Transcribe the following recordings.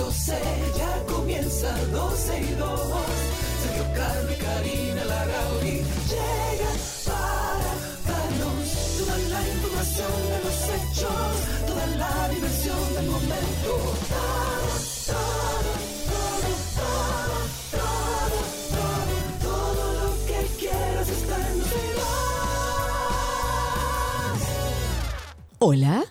12, ya comienza 12 y 2. Sergio y Karina Larrauri llegan para darnos toda la información de los hechos, toda la diversión del momento. Todo, todo, todo, todo, todo, todo, lo que quieras está en Hola.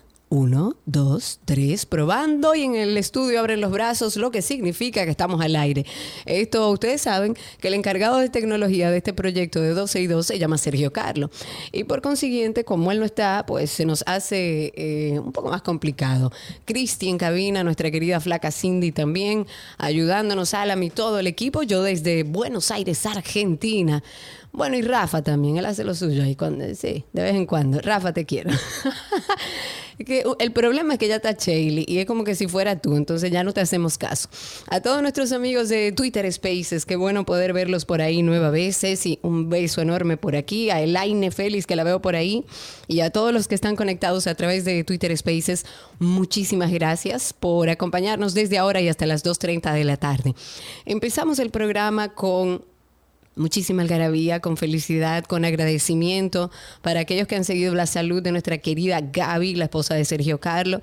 Dos, tres, probando y en el estudio abren los brazos, lo que significa que estamos al aire. Esto, ustedes saben que el encargado de tecnología de este proyecto de 12 y 2 se llama Sergio Carlo. Y por consiguiente, como él no está, pues se nos hace eh, un poco más complicado. Cristi en cabina, nuestra querida flaca Cindy también, ayudándonos, Alam y todo el equipo. Yo desde Buenos Aires, Argentina. Bueno, y Rafa también, él hace lo suyo ahí, cuando, sí, de vez en cuando. Rafa, te quiero. uh, el problema es que ya está Shaley y es como que si fuera tú, entonces ya no te hacemos caso. A todos nuestros amigos de Twitter Spaces, qué bueno poder verlos por ahí nueva veces y un beso enorme por aquí. A Elaine Félix, que la veo por ahí, y a todos los que están conectados a través de Twitter Spaces, muchísimas gracias por acompañarnos desde ahora y hasta las 2.30 de la tarde. Empezamos el programa con muchísima algarabía, con felicidad, con agradecimiento para aquellos que han seguido la salud de nuestra querida Gaby, la esposa de Sergio Carlo.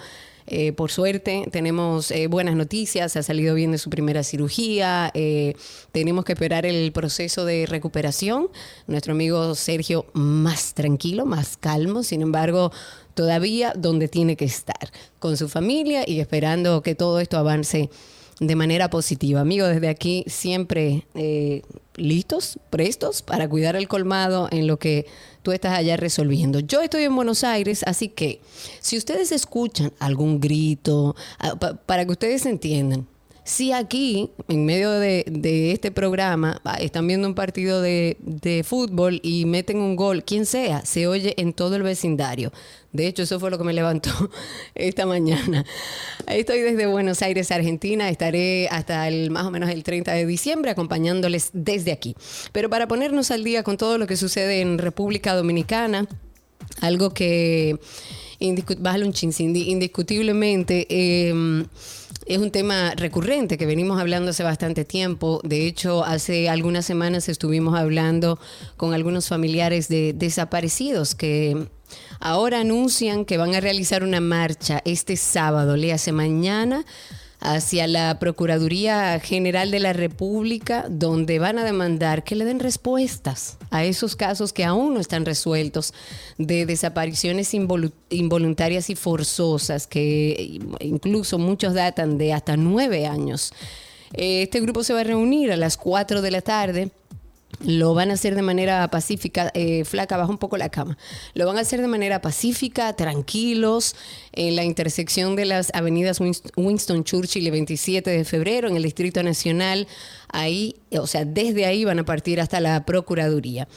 Eh, por suerte tenemos eh, buenas noticias, ha salido bien de su primera cirugía, eh, tenemos que esperar el proceso de recuperación. Nuestro amigo Sergio más tranquilo, más calmo, sin embargo, todavía donde tiene que estar, con su familia y esperando que todo esto avance de manera positiva. Amigos, desde aquí siempre eh, listos, prestos para cuidar el colmado en lo que tú estás allá resolviendo. Yo estoy en Buenos Aires, así que si ustedes escuchan algún grito, ah, pa- para que ustedes entiendan, si aquí, en medio de, este programa, están viendo un partido de, fútbol y meten un gol, quien sea, se oye en todo el vecindario. De hecho, eso fue lo que me levantó esta mañana. Estoy desde Buenos Aires, Argentina. Estaré hasta el más o menos el 30 de diciembre acompañándoles desde aquí. Pero para ponernos al día con todo lo que sucede en República Dominicana, algo que indiscu- bájale un chin, indiscutiblemente eh, es un tema recurrente que venimos hablando hace bastante tiempo. De hecho, hace algunas semanas estuvimos hablando con algunos familiares de desaparecidos que ahora anuncian que van a realizar una marcha este sábado, le hace mañana hacia la Procuraduría General de la República, donde van a demandar que le den respuestas a esos casos que aún no están resueltos de desapariciones involu- involuntarias y forzosas, que incluso muchos datan de hasta nueve años. Eh, Este grupo se va a reunir a las 4 de la tarde. Lo van a hacer de manera pacífica, eh, flaca, baja un poco la cama. Lo van a hacer de manera pacífica, tranquilos, en la intersección de las avenidas Winst- Winston Churchill y 27 de febrero, en el Distrito Nacional. Ahí, o sea, desde ahí van a partir hasta la Procuraduría.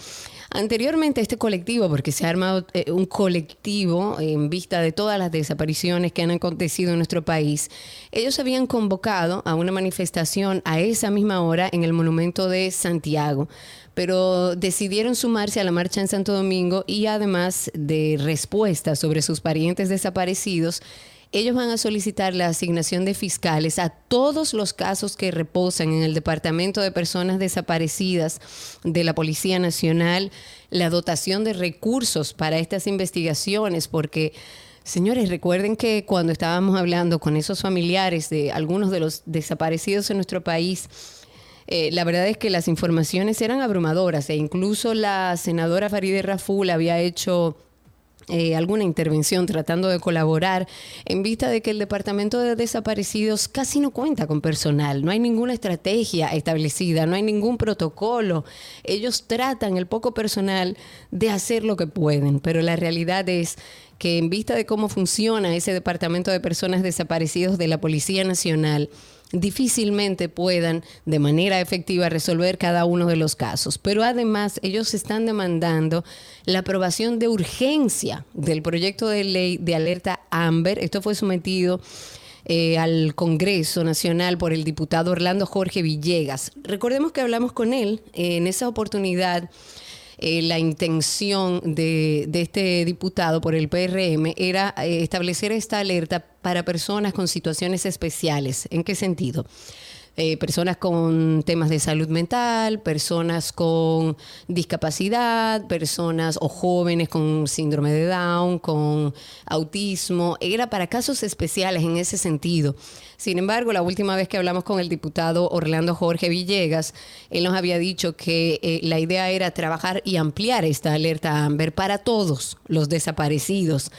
Anteriormente este colectivo, porque se ha armado eh, un colectivo en vista de todas las desapariciones que han acontecido en nuestro país, ellos habían convocado a una manifestación a esa misma hora en el monumento de Santiago, pero decidieron sumarse a la marcha en Santo Domingo y además de respuestas sobre sus parientes desaparecidos, ellos van a solicitar la asignación de fiscales a todos los casos que reposan en el Departamento de Personas Desaparecidas de la Policía Nacional, la dotación de recursos para estas investigaciones, porque... Señores, recuerden que cuando estábamos hablando con esos familiares de algunos de los desaparecidos en nuestro país, eh, la verdad es que las informaciones eran abrumadoras e incluso la senadora Farideh Raful había hecho eh, alguna intervención tratando de colaborar en vista de que el Departamento de Desaparecidos casi no cuenta con personal, no hay ninguna estrategia establecida, no hay ningún protocolo. Ellos tratan el poco personal de hacer lo que pueden, pero la realidad es que en vista de cómo funciona ese Departamento de Personas Desaparecidos de la Policía Nacional, difícilmente puedan de manera efectiva resolver cada uno de los casos. Pero además ellos están demandando la aprobación de urgencia del proyecto de ley de alerta Amber. Esto fue sometido eh, al Congreso Nacional por el diputado Orlando Jorge Villegas. Recordemos que hablamos con él en esa oportunidad. Eh, la intención de, este diputado por el PRM era eh, establecer esta alerta para personas con situaciones especiales. ¿En qué sentido? Eh, personas con temas de salud mental, personas con discapacidad, personas o jóvenes con síndrome de Down, con autismo. Era para casos especiales en ese sentido. Sin embargo, la última vez que hablamos con el diputado Orlando Jorge Villegas, él nos había dicho que eh, la idea era trabajar y ampliar esta alerta AMBER para todos los desaparecidos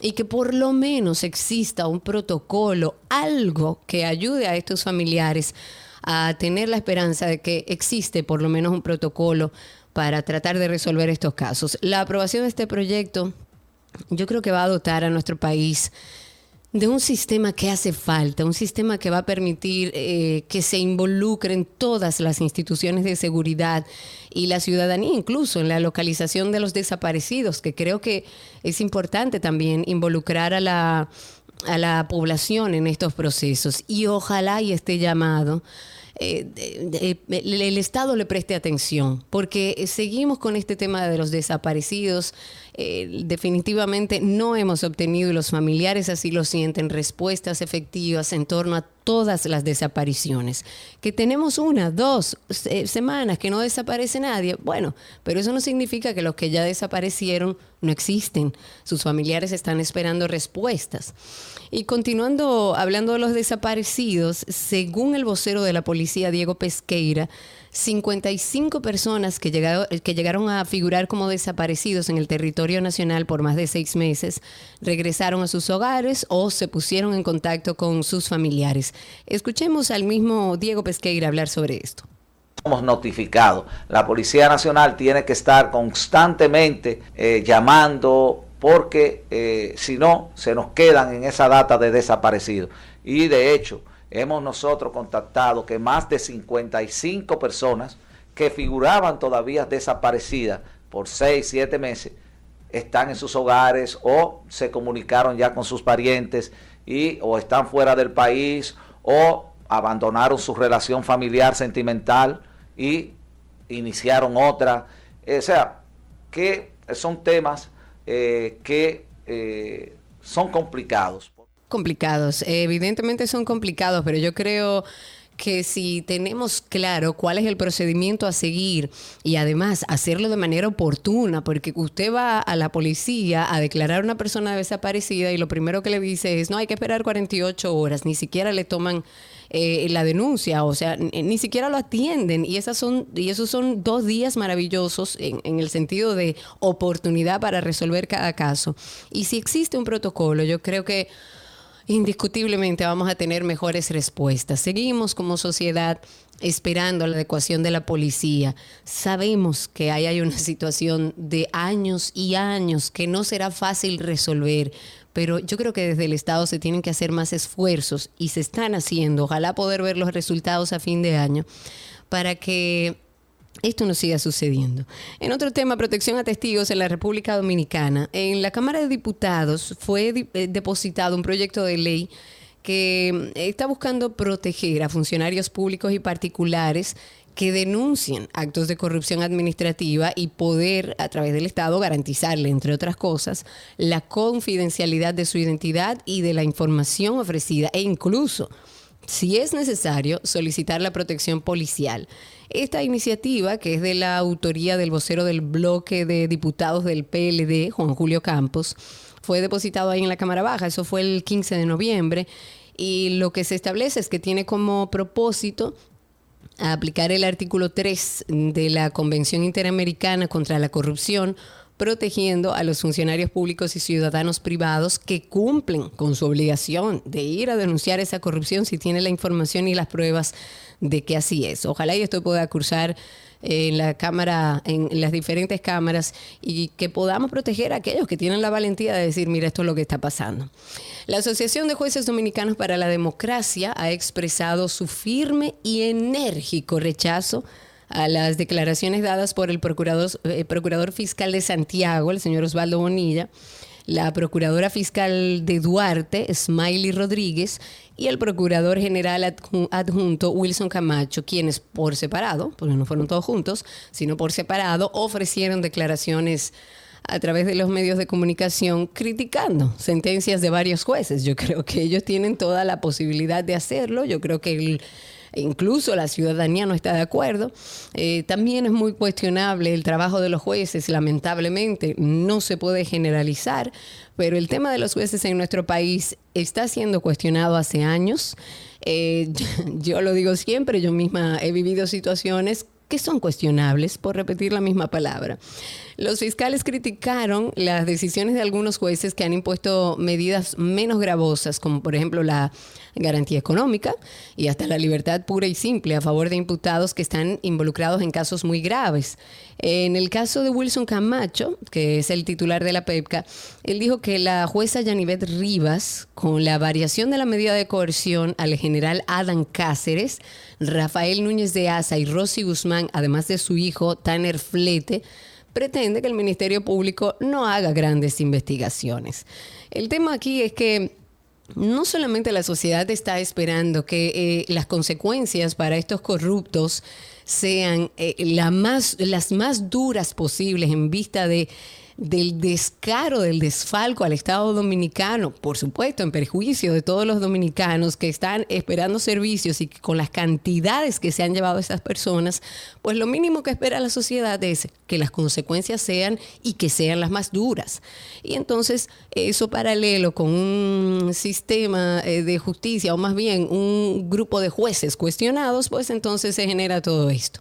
y que por lo menos exista un protocolo, algo que ayude a estos familiares a tener la esperanza de que existe por lo menos un protocolo para tratar de resolver estos casos. La aprobación de este proyecto yo creo que va a dotar a nuestro país de un sistema que hace falta, un sistema que va a permitir eh, que se involucren todas las instituciones de seguridad y la ciudadanía, incluso en la localización de los desaparecidos, que creo que es importante también involucrar a la, a la población en estos procesos. Y ojalá y esté llamado eh, el Estado le preste atención, porque seguimos con este tema de los desaparecidos. Eh, definitivamente no hemos obtenido, y los familiares así lo sienten, respuestas efectivas en torno a todas las desapariciones. Que tenemos una, dos semanas que no desaparece nadie, bueno, pero eso no significa que los que ya desaparecieron no existen. Sus familiares están esperando respuestas. Y continuando hablando de los desaparecidos, según el vocero de la policía, Diego Pesqueira, 55 personas que que llegaron a figurar como desaparecidos en el territorio nacional por más de seis meses regresaron a sus hogares o se pusieron en contacto con sus familiares. Escuchemos al mismo Diego Pesqueira hablar sobre esto somos notificados. La Policía Nacional tiene que estar constantemente eh, llamando porque eh, si no, se nos quedan en esa data de desaparecidos. Y de hecho, hemos nosotros contactado que más de 55 personas que figuraban todavía desaparecidas por 6, 7 meses, están en sus hogares o se comunicaron ya con sus parientes y o están fuera del país o abandonaron su relación familiar sentimental y iniciaron otra. O sea, que son temas eh, que eh, son complicados. Complicados, evidentemente son complicados, pero yo creo que si tenemos claro cuál es el procedimiento a seguir y además hacerlo de manera oportuna, porque usted va a la policía a declarar a una persona desaparecida y lo primero que le dice es, no, hay que esperar 48 horas, ni siquiera le toman eh, la denuncia, o sea, ni siquiera lo atienden y esas son y esos son dos días maravillosos en, en, el sentido de oportunidad para resolver cada caso. Y si existe un protocolo, yo creo que indiscutiblemente vamos a tener mejores respuestas. Seguimos como sociedad esperando la adecuación de la policía. Sabemos que ahí hay una situación de años y años que no será fácil resolver, pero yo creo que desde el Estado se tienen que hacer más esfuerzos y se están haciendo. Ojalá poder ver los resultados a fin de año para que esto no siga sucediendo. En otro tema, protección a testigos en la República Dominicana. En la Cámara de Diputados fue eh, depositado un proyecto de ley que está buscando proteger a funcionarios públicos y particulares que denuncien actos de corrupción administrativa y poder, a través del Estado, garantizarle, entre otras cosas, la confidencialidad de su identidad y de la información ofrecida e incluso, si es necesario, solicitar la protección policial. Esta iniciativa, que es de la autoría del vocero del bloque de diputados del PLD, Juan Julio Campos, fue depositado ahí en la Cámara Baja, eso fue el 15 de noviembre, y lo que se establece es que tiene como propósito aplicar el artículo 3 de la Convención Interamericana contra la Corrupción protegiendo a los funcionarios públicos y ciudadanos privados que cumplen con su obligación de ir a denunciar esa corrupción si tiene la información y las pruebas de que así es. Ojalá y esto pueda cursar en la cámara, en las diferentes cámaras y que podamos proteger a aquellos que tienen la valentía de decir, mira, esto es lo que está pasando. La Asociación de Jueces Dominicanos para la Democracia ha expresado su firme y enérgico rechazo a las declaraciones dadas por el procurador, eh, procurador fiscal de Santiago, el señor Osvaldo Bonilla, la procuradora fiscal de Duarte, Smiley Rodríguez, y el procurador general adjunto Wilson Camacho, quienes por separado, porque no fueron todos juntos, sino por separado, ofrecieron declaraciones a través de los medios de comunicación criticando sentencias de varios jueces. Yo creo que ellos tienen toda la posibilidad de hacerlo. Yo creo que el incluso la ciudadanía no está de acuerdo. Eh, también es muy cuestionable el trabajo de los jueces, lamentablemente no se puede generalizar, pero el tema de los jueces en nuestro país está siendo cuestionado hace años. Eh, yo lo digo siempre, yo misma he vivido situaciones que son cuestionables, por repetir la misma palabra. Los fiscales criticaron las decisiones de algunos jueces que han impuesto medidas menos gravosas, como por ejemplo la garantía económica y hasta la libertad pura y simple a favor de imputados que están involucrados en casos muy graves. En el caso de Wilson Camacho, que es el titular de la PEPCA, él dijo que la jueza Yanivet Rivas, con la variación de la medida de coerción al general Adam Cáceres, Rafael Núñez de Asa y Rosy Guzmán, además de su hijo Tanner Flete, pretende que el Ministerio Público no haga grandes investigaciones. El tema aquí es que no solamente la sociedad está esperando que eh, las consecuencias para estos corruptos sean eh, más, las más duras posibles en vista de del descaro, del desfalco al Estado dominicano, por supuesto, en perjuicio de todos los dominicanos que están esperando servicios y con las cantidades que se han llevado esas personas, pues lo mínimo que espera la sociedad es que las consecuencias sean y que sean las más duras. Y entonces eso paralelo con un sistema eh, de justicia o más bien un grupo de jueces cuestionados, pues entonces se genera todo esto.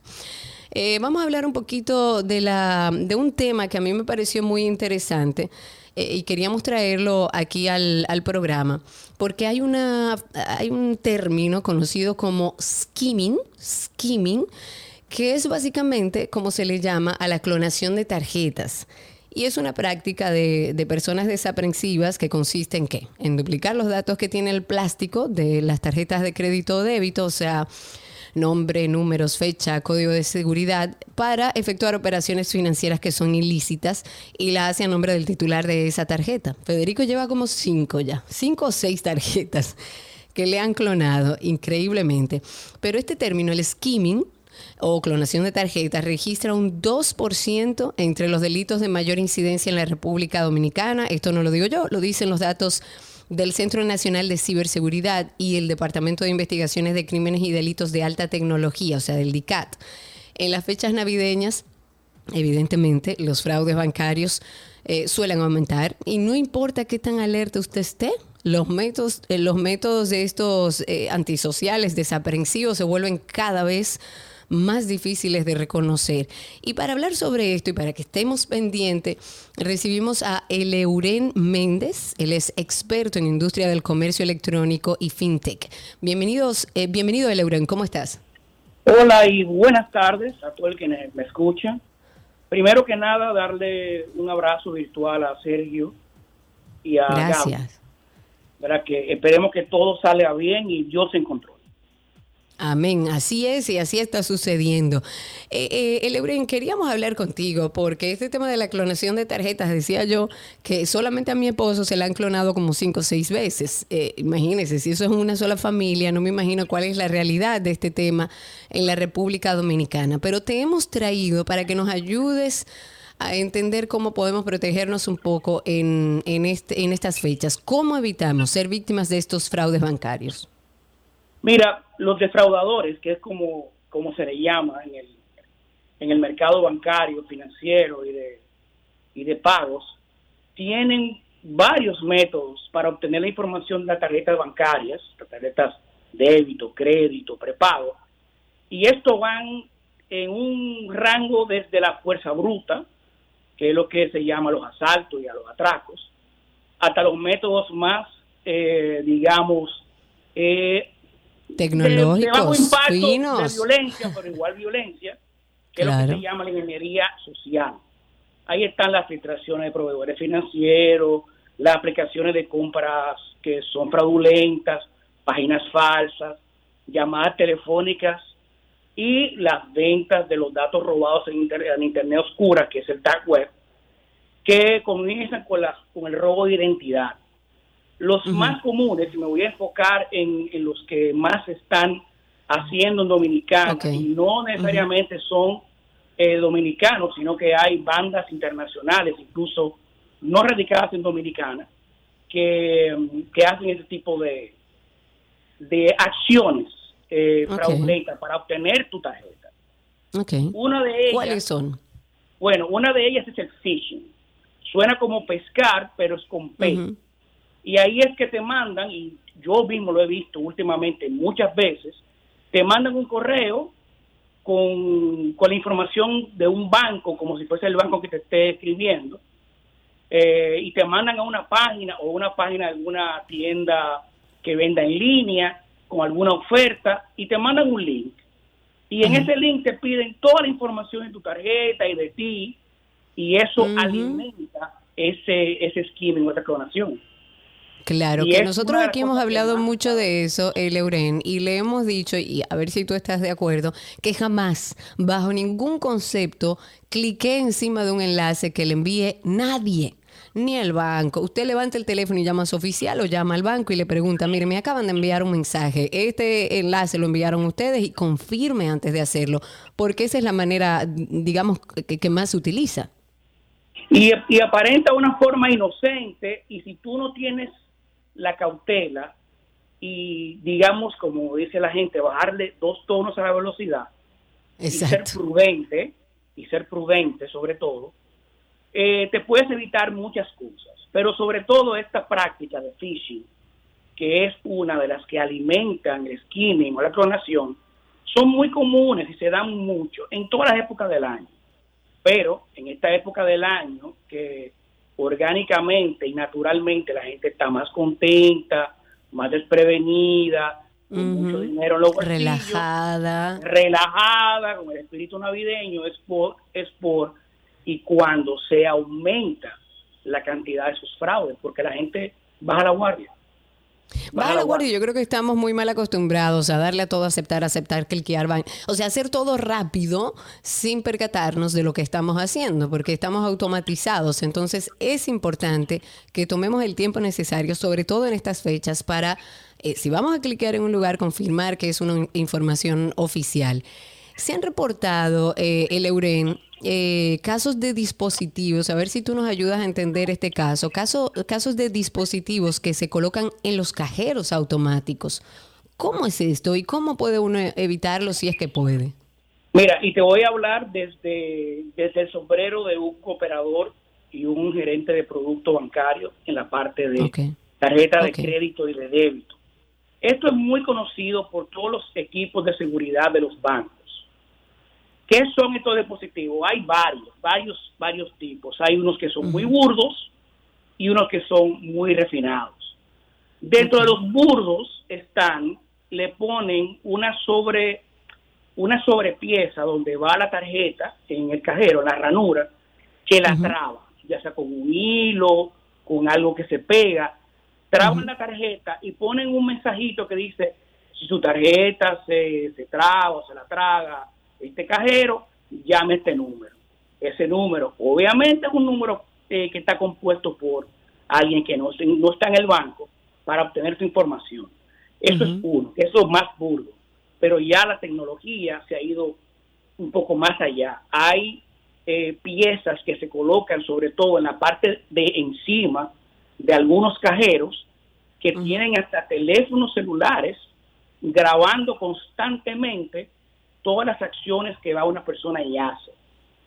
Eh, vamos a hablar un poquito de, la, de un tema que a mí me pareció muy interesante eh, y queríamos traerlo aquí al, programa, porque hay, una, hay un término conocido como skimming, skimming, que es básicamente como se le llama a la clonación de tarjetas. Y es una práctica de, de, personas desaprensivas que consiste en qué? En duplicar los datos que tiene el plástico de las tarjetas de crédito o débito, o sea, nombre, números, fecha, código de seguridad, para efectuar operaciones financieras que son ilícitas y la hace a nombre del titular de esa tarjeta. Federico lleva como cinco ya, cinco o seis tarjetas que le han clonado increíblemente. Pero este término, el skimming, o clonación de tarjetas registra un 2% entre los delitos de mayor incidencia en la República Dominicana. Esto no lo digo yo, lo dicen los datos del Centro Nacional de Ciberseguridad y el Departamento de Investigaciones de Crímenes y Delitos de Alta Tecnología, o sea, del DICAT. En las fechas navideñas, evidentemente, los fraudes bancarios eh, suelen aumentar y no importa qué tan alerta usted esté, los métodos, eh, los métodos de estos eh, antisociales desaprensivos se vuelven cada vez más difíciles de reconocer. Y para hablar sobre esto y para que estemos pendientes, recibimos a Eleuren Méndez. Él es experto en industria del comercio electrónico y fintech. Bienvenidos, eh, bienvenido Eleuren, ¿cómo estás? Hola y buenas tardes a todo el que me escucha. Primero que nada, darle un abrazo virtual a Sergio y a Gracias. Para que esperemos que todo salga bien y Dios se encontró. Amén, así es y así está sucediendo. Eh, eh queríamos hablar contigo porque este tema de la clonación de tarjetas, decía yo que solamente a mi esposo se la han clonado como cinco o seis veces. Eh, imagínense, si eso es una sola familia, no me imagino cuál es la realidad de este tema en la República Dominicana. Pero te hemos traído para que nos ayudes a entender cómo podemos protegernos un poco en, en, este, en estas fechas. ¿Cómo evitamos ser víctimas de estos fraudes bancarios? Mira, los defraudadores, que es como, como se le llama en el, en el mercado bancario, financiero y de, y de pagos, tienen varios métodos para obtener la información de las tarjetas bancarias, las tarjetas débito, crédito, prepago, y esto van en un rango desde la fuerza bruta, que es lo que se llama los asaltos y a los atracos, hasta los métodos más, eh, digamos, eh, tecnológicos, de, impacto finos. de violencia, pero igual violencia, que es lo que se llama la ingeniería social. Ahí están las filtraciones de proveedores financieros, las aplicaciones de compras que son fraudulentas, páginas falsas, llamadas telefónicas y las ventas de los datos robados en, inter- en Internet oscura, que es el dark web, que comienzan con, la- con el robo de identidad. Los más comunes, y me voy a enfocar en, en los que más están haciendo en Dominicana, y no necesariamente son eh, dominicanos, sino que hay bandas internacionales, incluso no radicadas en Dominicana, que, que hacen ese tipo de, de acciones eh, fraudulentas para obtener tu tarjeta. Una de ellas, ¿Cuáles son? bueno, una de ellas es el phishing. Suena como pescar, pero es con P. Ujú. Y ahí es que te mandan, y yo mismo lo he visto últimamente muchas veces, te mandan un correo con, con la información de un banco, como si fuese el banco que te esté escribiendo, eh, y te mandan a una página o una página de alguna tienda que venda en línea con alguna oferta y te mandan un link. Y en ese link te piden toda la información de tu tarjeta y de ti, y eso alimenta ese, ese skimming o esa clonación. Claro, Y que nosotros aquí hemos hablado más mucho de eso, el Euren, y le hemos dicho, y a ver si tú estás de acuerdo, que jamás, bajo ningún concepto, clique encima de un enlace que le envíe nadie, ni el banco. Usted levanta el teléfono y llama a su oficial o llama al banco y le pregunta, mire, me acaban de enviar un mensaje, este enlace lo enviaron ustedes y confirme antes de hacerlo, porque esa es la manera, digamos, que, que más se utiliza. Y, y aparenta una forma inocente y si tú no tienes la cautela y digamos, como dice la gente, bajarle dos tonos a la velocidad y ser prudente, y ser prudente sobre todo, eh, te puedes evitar muchas cosas. Pero sobre todo esta práctica de phishing, que es una de las que alimentan el skimming o la clonación, son muy comunes y se dan mucho en todas las épocas del año. Pero en esta época del año, que orgánicamente y naturalmente la gente está más contenta, más desprevenida, con mucho dinero en los bolsillos, Relajada. relajada, con el espíritu navideño, es por, es por, y cuando se aumenta la cantidad de esos fraudes, porque la gente baja la guardia. Baja la guardia, yo creo que estamos muy mal acostumbrados a darle a todo, aceptar, aceptar, cliquear, van. O sea, hacer todo rápido sin percatarnos de lo que estamos haciendo, porque estamos automatizados. Entonces, es importante que tomemos el tiempo necesario, sobre todo en estas fechas, para, eh, si vamos a cliquear en un lugar, confirmar que es una in- información oficial. Se han reportado, eh, el Euren, eh, casos de dispositivos, a ver si tú nos ayudas a entender este caso, caso, casos de dispositivos que se colocan en los cajeros automáticos. ¿Cómo es esto y cómo puede uno evitarlo si es que puede? Mira, y te voy a hablar desde, desde el sombrero de un cooperador y un gerente de producto bancario en la parte de tarjeta de crédito y de débito. Esto es muy conocido por todos los equipos de seguridad de los bancos. ¿Qué son estos dispositivos? Hay varios, varios, varios tipos. Hay unos que son muy burdos y unos que son muy refinados. Dentro de los burdos están, le ponen una sobre una sobrepieza donde va la tarjeta en el cajero, la ranura, que la traba, ya sea con un hilo, con algo que se pega, traban la tarjeta y ponen un mensajito que dice, si su tarjeta se, se traba o se la traga este cajero, llame este número. Ese número, obviamente es un número eh, que está compuesto por alguien que no, no está en el banco para obtener su información. Eso es uno, eso es más burdo. Pero ya la tecnología se ha ido un poco más allá. Hay eh, piezas que se colocan sobre todo en la parte de encima de algunos cajeros que tienen hasta teléfonos celulares grabando constantemente todas las acciones que va una persona y hace.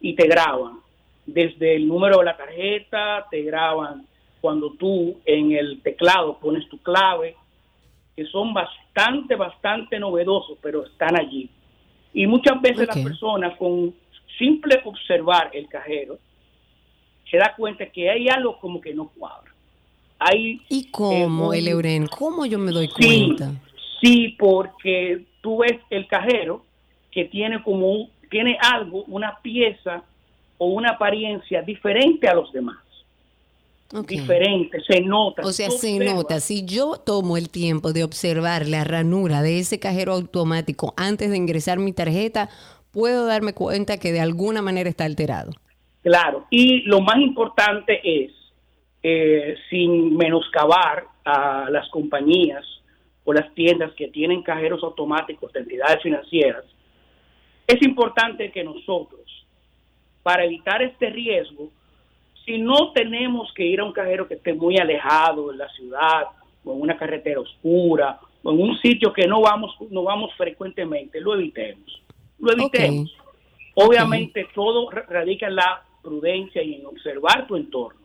Y te graban desde el número de la tarjeta, te graban cuando tú en el teclado pones tu clave, que son bastante, bastante novedosos, pero están allí. Y muchas veces Ok. las personas con simple observar el cajero se da cuenta que hay algo como que no cuadra. Hay, ¿Y cómo, eh, el Euren? ¿Cómo yo me doy Sí, cuenta? sí, porque tú ves el cajero que tiene como un- tiene algo, una pieza o una apariencia diferente a los demás. Diferente, se nota. O sea, se nota, si yo tomo el tiempo de observar la ranura de ese cajero automático antes de ingresar mi tarjeta, puedo darme cuenta que de alguna manera está alterado. Claro, y lo más importante es, eh, sin menoscabar a las compañías o las tiendas que tienen cajeros automáticos de entidades financieras, es importante que nosotros, para evitar este riesgo, si no tenemos que ir a un cajero que esté muy alejado en la ciudad o en una carretera oscura o en un sitio que no vamos no vamos frecuentemente, lo evitemos. Lo evitemos. Obviamente todo ra- radica en la prudencia y en observar tu entorno.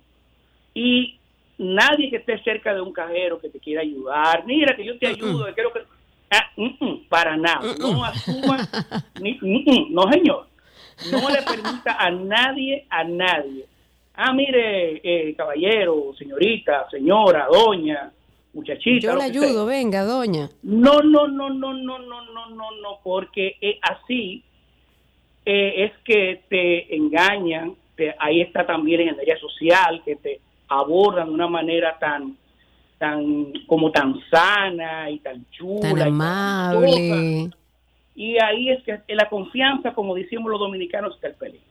Y nadie que esté cerca de un cajero que te quiera ayudar, mira que yo te ayudo, que quiero que... Ah, mm, mm, para nada, no asuman, ni- mm, mm, no señor, no le permita a nadie, a nadie. Ah, mire, eh, caballero, señorita, señora, doña, muchachita. Yo le sea. ayudo, venga, doña. No, no, no, no, no, no, no, no, no, porque eh, así eh, es que te engañan, te- ahí está también en el área social, que te abordan de una manera tan, tan, como tan sana y tan chula. Tan y tan amable. Y ahí es que la confianza, como decimos los dominicanos, está el peligro.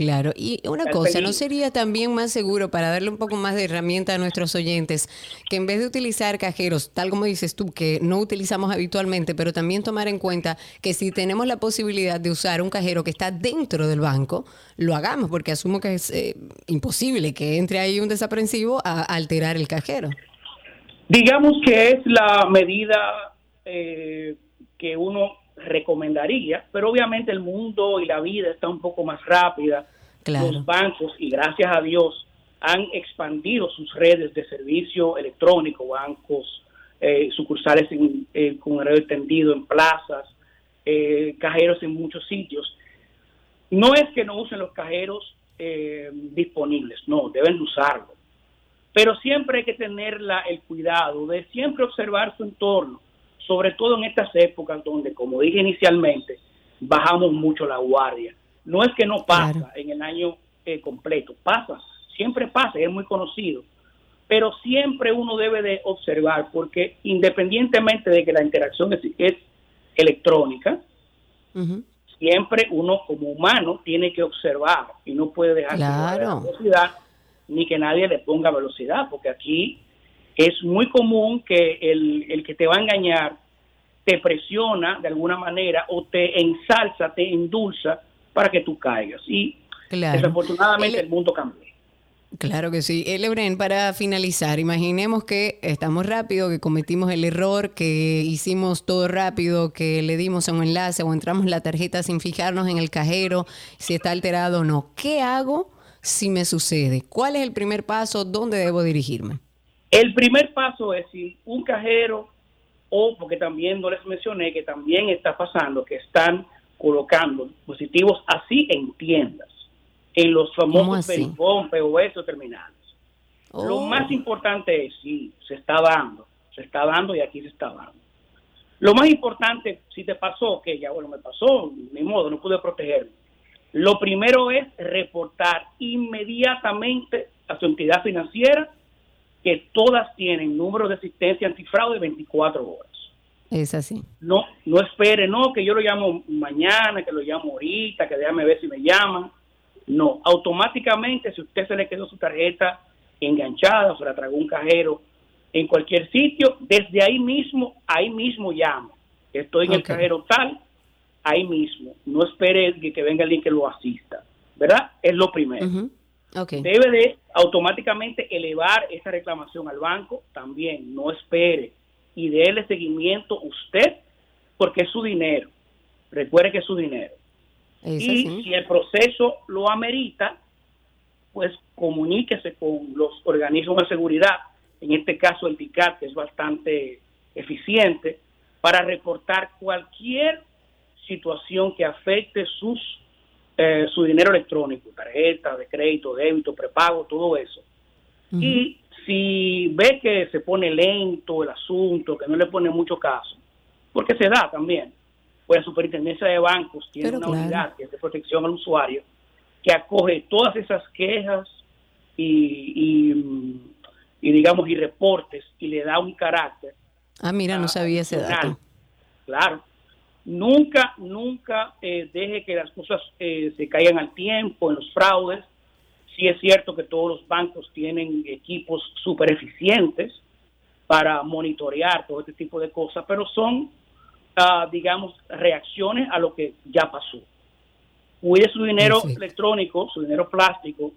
Claro, y una cosa, ¿no sería también más seguro para darle un poco más de herramienta a nuestros oyentes que en vez de utilizar cajeros, tal como dices tú, que no utilizamos habitualmente, pero también tomar en cuenta que si tenemos la posibilidad de usar un cajero que está dentro del banco, lo hagamos, porque asumo que es eh, imposible que entre ahí un desaprensivo a alterar el cajero. Digamos que es la medida eh, que uno recomendaría, pero obviamente el mundo y la vida está un poco más rápida. Claro. Los bancos, y gracias a Dios, han expandido sus redes de servicio electrónico, bancos, eh, sucursales en- eh, con horario extendido en plazas, eh, cajeros en muchos sitios. No es que no usen los cajeros eh, disponibles, no, deben de usarlo pero siempre hay que tener la- el cuidado de siempre observar su entorno, sobre todo en estas épocas donde, como dije inicialmente, bajamos mucho la guardia. No es que no pasa Claro. en el año eh, completo, pasa, siempre pasa, es muy conocido, pero siempre uno debe de observar, porque independientemente de que la interacción es, es electrónica, siempre uno como humano tiene que observar y no puede dejar Claro. la velocidad ni que nadie le ponga velocidad, porque aquí es muy común que el, el que te va a engañar te presiona de alguna manera o te ensalza, te endulza para que tú caigas. Y Claro. desafortunadamente El- el mundo cambió. Claro que sí. Elebren, para finalizar, imaginemos que estamos rápido, que cometimos el error, que hicimos todo rápido, que le dimos un enlace o entramos la tarjeta sin fijarnos en el cajero, si está alterado o no. ¿Qué hago si me sucede? ¿Cuál es el primer paso? ¿Dónde debo dirigirme? El primer paso es si un cajero o porque también no les mencioné que también está pasando que están colocando dispositivos así en tiendas, en los ¿Cómo famosos así? Pericón, POS terminales. Lo Oh. más importante es si se está dando, se está dando y aquí se está dando. Lo más importante, si te pasó, que ya bueno, me pasó, ni modo, no pude protegerme. Lo primero es reportar inmediatamente a su entidad financiera que todas tienen número de asistencia antifraude 24 horas. Es así. No, no espere, no, que yo lo llamo mañana, que lo llamo ahorita, que déjame ver si me llaman. No, automáticamente si usted se le quedó su tarjeta enganchada o se la tragó un cajero en cualquier sitio, desde ahí mismo, ahí mismo llama. Estoy en el cajero tal, ahí mismo. No espere que, que venga alguien que lo asista. ¿Verdad? Es lo primero Ujú. Ok. debe de automáticamente elevar esa reclamación al banco también, no espere y déle seguimiento usted porque es su dinero. Recuerde que es su dinero. Es y así. si el proceso lo amerita, pues comuníquese con los organismos de seguridad, en este caso el DICAT, que es bastante eficiente, para reportar cualquier situación que afecte sus eh, su dinero electrónico, tarjeta de crédito, débito, prepago, todo eso. Y si ve que se pone lento el asunto, que no le pone mucho caso, porque se da también, pues la Superintendencia de Bancos tiene una unidad que es de protección al usuario que acoge todas esas quejas y, y, digamos y reportes y le da un carácter. Ah, mira, no sabía ese dato. Claro. Nunca, nunca eh, deje que las cosas eh, se caigan al tiempo en los fraudes. Sí es cierto que todos los bancos tienen equipos súper eficientes para monitorear todo este tipo de cosas, pero son, ah, digamos, reacciones a lo que ya pasó. Cuide su dinero electrónico, su dinero plástico,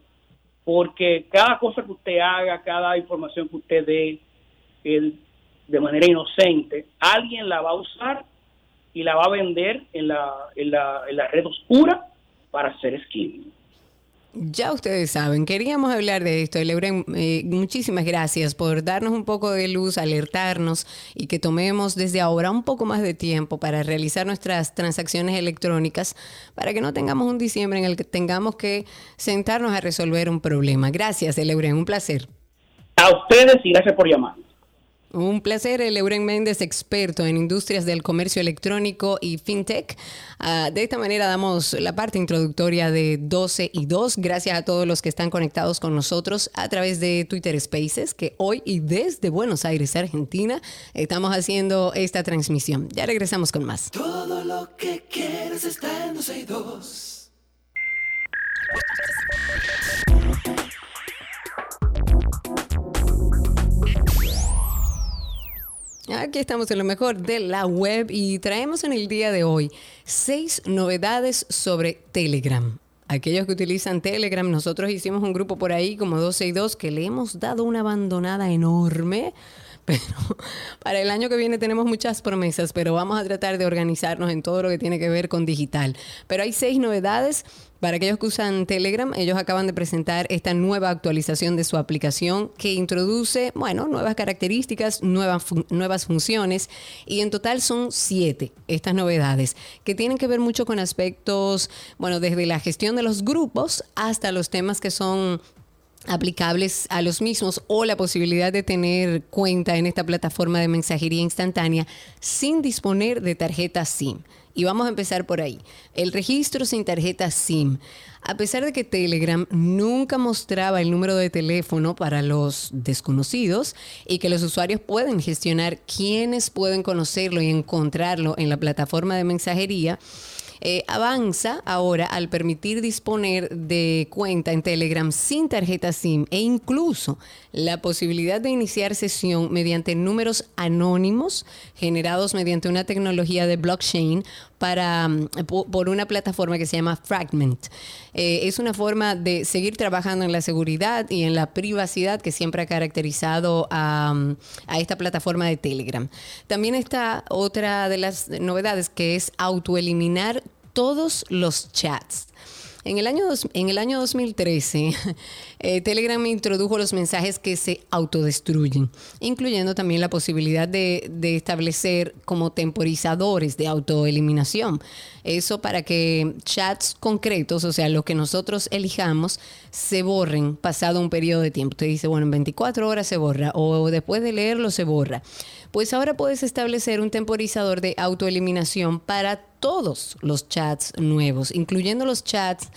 porque cada cosa que usted haga, cada información que usted dé de manera inocente, alguien la va a usar y la va a vender en la, en la, en la red oscura para hacer skimming. Ya ustedes saben, queríamos hablar de esto. Leuren, eh, muchísimas gracias por darnos un poco de luz, alertarnos y que tomemos desde ahora un poco más de tiempo para realizar nuestras transacciones electrónicas para que no tengamos un diciembre en el que tengamos que sentarnos a resolver un problema. Gracias, Leuren, un placer. A ustedes y gracias por llamar. Un placer, Euren Méndez, experto en industrias del comercio electrónico y fintech. Ah, de esta manera damos la parte introductoria de 12 y 2. Gracias a todos los que están conectados con nosotros a través de Twitter Spaces, que hoy y desde Buenos Aires, Argentina, estamos haciendo esta transmisión. Ya regresamos con más. Todo lo que quieres está en 12 y 2. Aquí estamos en lo mejor de la web y traemos en el día de hoy seis novedades sobre Telegram. Aquellos que utilizan Telegram, nosotros hicimos un grupo por ahí como 12 y 2 que le hemos dado una abandonada enorme pero para el año que viene tenemos muchas promesas, pero vamos a tratar de organizarnos en todo lo que tiene que ver con digital. Pero hay seis novedades para aquellos que usan Telegram, ellos acaban de presentar esta nueva actualización de su aplicación que introduce, bueno, nuevas características, nuevas, nuevas funciones y en total son siete estas novedades que tienen que ver mucho con aspectos, bueno, desde la gestión de los grupos hasta los temas que son aplicables a los mismos o la posibilidad de tener cuenta en esta plataforma de mensajería instantánea sin disponer de tarjeta SIM. Y vamos a empezar por ahí. El registro sin tarjeta SIM. A pesar de que Telegram nunca mostraba el número de teléfono para los desconocidos y que los usuarios pueden gestionar quiénes pueden conocerlo y encontrarlo en la plataforma de mensajería, eh, avanza ahora al permitir disponer de cuenta en Telegram sin tarjeta SIM e incluso la posibilidad de iniciar sesión mediante números anónimos generados mediante una tecnología de blockchain para, mm, por una plataforma que se llama Fragment. Eh, es una forma de seguir trabajando en la seguridad y en la privacidad que siempre ha caracterizado a, mm, a esta plataforma de Telegram. También está otra de las novedades que es autoeliminar todos los chats. En el año, en el año 2013, eh, Telegram introdujo los mensajes que se autodestruyen, incluyendo también la posibilidad de, de, establecer como temporizadores de autoeliminación. Eso para que chats concretos, o sea, lo que nosotros elijamos, se borren pasado un periodo de tiempo. Te dice, bueno, en 24 horas se borra o después de leerlo se borra. Pues ahora puedes establecer un temporizador de autoeliminación para todos los chats nuevos, incluyendo los chats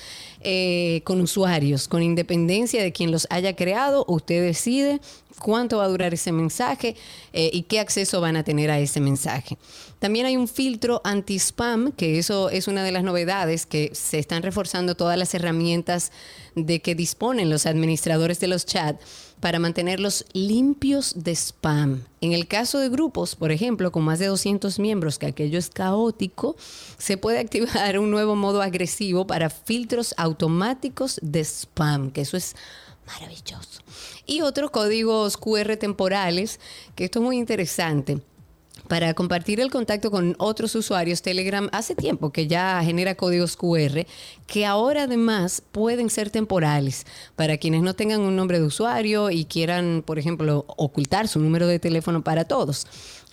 eh, con usuarios, con independencia de quien los haya creado. Usted decide cuánto va a durar ese mensaje eh, y qué acceso van a tener a ese mensaje. También hay un filtro anti-spam, que eso es una de las novedades que se están reforzando todas las herramientas de que disponen los administradores de los chats para mantenerlos limpios de spam. En el caso de grupos, por ejemplo, con más de 200 miembros, que aquello es caótico, se puede activar un nuevo modo agresivo para filtros automáticos de spam, que eso es maravilloso. Y otros códigos QR temporales, que esto es muy interesante para compartir el contacto con otros usuarios, Telegram hace tiempo que ya genera códigos QR que ahora además pueden ser temporales para quienes no tengan un nombre de usuario y quieran, por ejemplo, ocultar su número de teléfono para todos.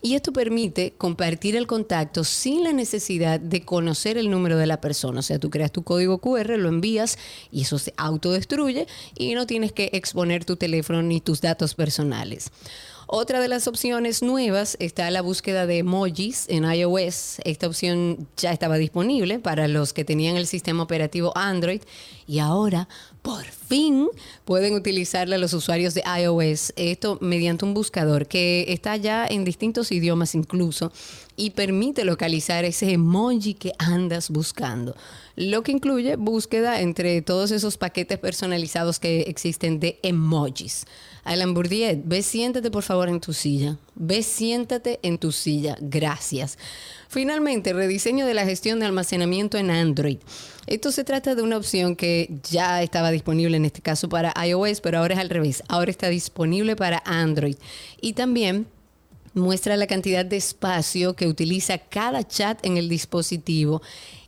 Y esto permite compartir el contacto sin la necesidad de conocer el número de la persona. O sea, tú creas tu código QR, lo envías y eso se autodestruye y no tienes que exponer tu teléfono ni tus datos personales. Otra de las opciones nuevas está la búsqueda de emojis en iOS. Esta opción ya estaba disponible para los que tenían el sistema operativo Android y ahora por fin pueden utilizarla los usuarios de iOS. Esto mediante un buscador que está ya en distintos idiomas incluso y permite localizar ese emoji que andas buscando. Lo que incluye búsqueda entre todos esos paquetes personalizados que existen de emojis. Alan Bourdieu, ve siéntate por favor en tu silla. Ve siéntate en tu silla. Gracias. Finalmente, rediseño de la gestión de almacenamiento en Android. Esto se trata de una opción que ya estaba disponible en este caso para iOS, pero ahora es al revés. Ahora está disponible para Android. Y también muestra la cantidad de espacio que utiliza cada chat en el dispositivo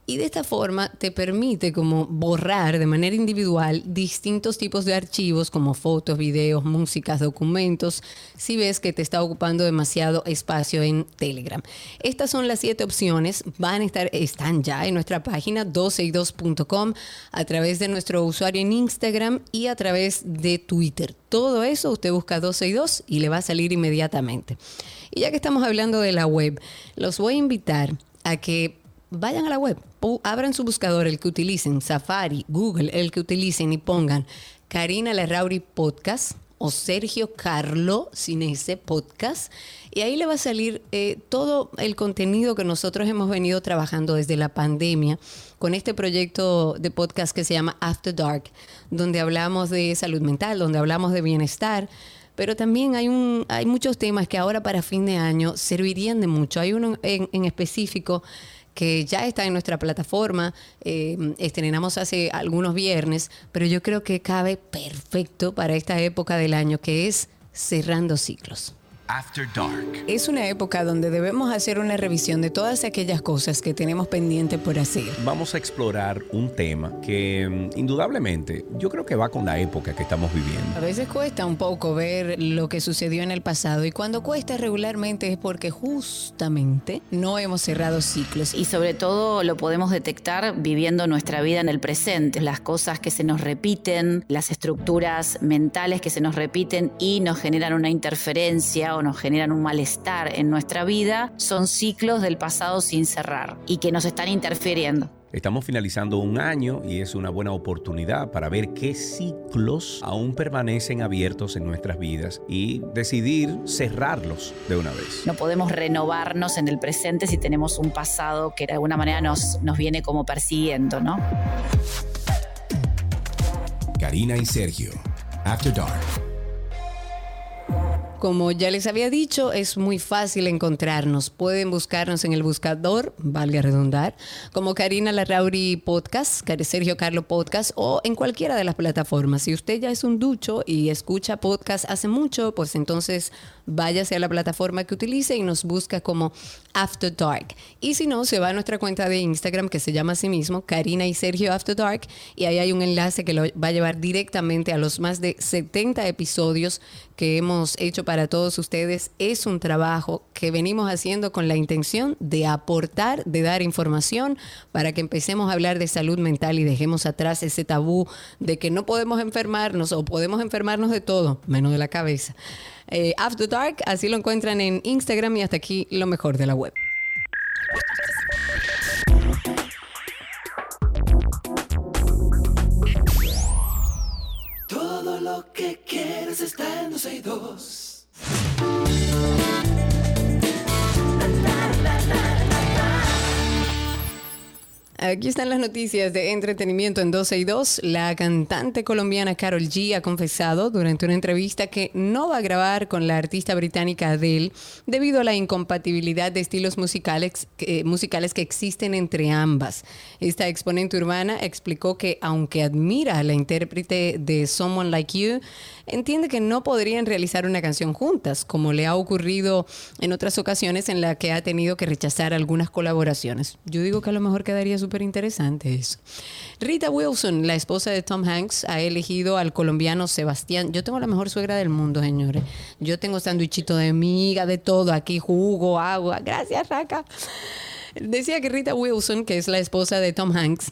y de esta forma te permite como borrar de manera individual distintos tipos de archivos como fotos, videos, músicas, documentos, si ves que te está ocupando demasiado espacio en Telegram. Estas son las siete opciones, van a estar, están ya en nuestra página 12y2.com a través de nuestro usuario en Instagram y a través de Twitter. Todo eso usted busca 12 y 2 y le va a salir inmediatamente. Y ya que estamos hablando de la web, los voy a invitar a que vayan a la web, abran su buscador, el que utilicen, Safari, Google, el que utilicen y pongan Karina Larrauri Podcast o Sergio Carlo sin ese podcast. Y ahí le va a salir eh, todo el contenido que nosotros hemos venido trabajando desde la pandemia con este proyecto de podcast que se llama After Dark, donde hablamos de salud mental, donde hablamos de bienestar. Pero también hay, un, hay muchos temas que ahora para fin de año servirían de mucho. Hay uno en, en específico que ya está en nuestra plataforma, eh, estrenamos hace algunos viernes, pero yo creo que cabe perfecto para esta época del año que es cerrando ciclos. After Dark. Es una época donde debemos hacer una revisión de todas aquellas cosas que tenemos pendiente por hacer. Vamos a explorar un tema que mm, indudablemente yo creo que va con la época que estamos viviendo. A veces cuesta un poco ver lo que sucedió en el pasado y cuando cuesta regularmente es porque justamente no hemos cerrado ciclos. Y sobre todo lo podemos detectar viviendo nuestra vida en el presente, las cosas que se nos repiten, las estructuras mentales que se nos repiten y nos generan una interferencia o nos generan un malestar en nuestra vida son ciclos del pasado sin cerrar y que nos están interfiriendo. Estamos finalizando un año y es una buena oportunidad para ver qué ciclos aún permanecen abiertos en nuestras vidas y decidir cerrarlos de una vez. No podemos renovarnos en el presente si tenemos un pasado que de alguna manera nos, nos viene como persiguiendo, ¿no? Karina y Sergio, After Dark. Como ya les había dicho, es muy fácil encontrarnos. Pueden buscarnos en el buscador, valga redundar, como Karina Larrauri Podcast, Sergio Carlo Podcast o en cualquiera de las plataformas. Si usted ya es un ducho y escucha podcast hace mucho, pues entonces váyase a la plataforma que utilice y nos busca como After Dark. Y si no, se va a nuestra cuenta de Instagram que se llama así mismo, Karina y Sergio After Dark, y ahí hay un enlace que lo va a llevar directamente a los más de 70 episodios que hemos hecho para todos ustedes. Es un trabajo que venimos haciendo con la intención de aportar, de dar información para que empecemos a hablar de salud mental y dejemos atrás ese tabú de que no podemos enfermarnos o podemos enfermarnos de todo, menos de la cabeza. Eh, After Dark, así lo encuentran en Instagram y hasta aquí lo mejor de la web. Todo lo que quieres está en Aquí están las noticias de entretenimiento en 12 y 2. La cantante colombiana Carol G ha confesado durante una entrevista que no va a grabar con la artista británica Adele debido a la incompatibilidad de estilos musicales, eh, que existen entre ambas. Esta exponente urbana explicó que aunque admira a la intérprete de Someone Like You, entiende que no podrían realizar una canción juntas, como le ha ocurrido en otras ocasiones en la que ha tenido que rechazar algunas colaboraciones. Yo digo que a lo mejor quedaría súper interesante eso. Rita Wilson, la esposa de Tom Hanks, ha elegido al colombiano Sebastián. Yo tengo la mejor suegra del mundo, señores. Yo tengo sándwichito de miga, de todo, aquí jugo, agua. Gracias, Raca. Decía que Rita Wilson, que es la esposa de Tom Hanks,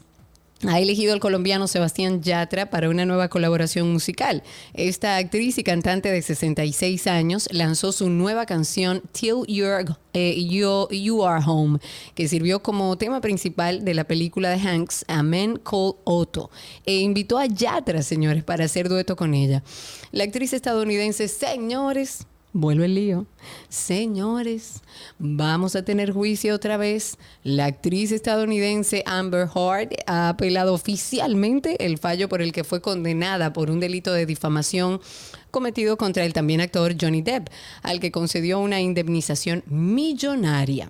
ha elegido al colombiano Sebastián Yatra para una nueva colaboración musical. Esta actriz y cantante de 66 años lanzó su nueva canción Till You're, eh, you, Are Home, que sirvió como tema principal de la película de Hanks, A Man Called Otto, e invitó a Yatra, señores, para hacer dueto con ella. La actriz estadounidense, señores, Vuelve el lío. Señores, vamos a tener juicio otra vez. La actriz estadounidense Amber Heard ha apelado oficialmente el fallo por el que fue condenada por un delito de difamación cometido contra el también actor Johnny Depp, al que concedió una indemnización millonaria.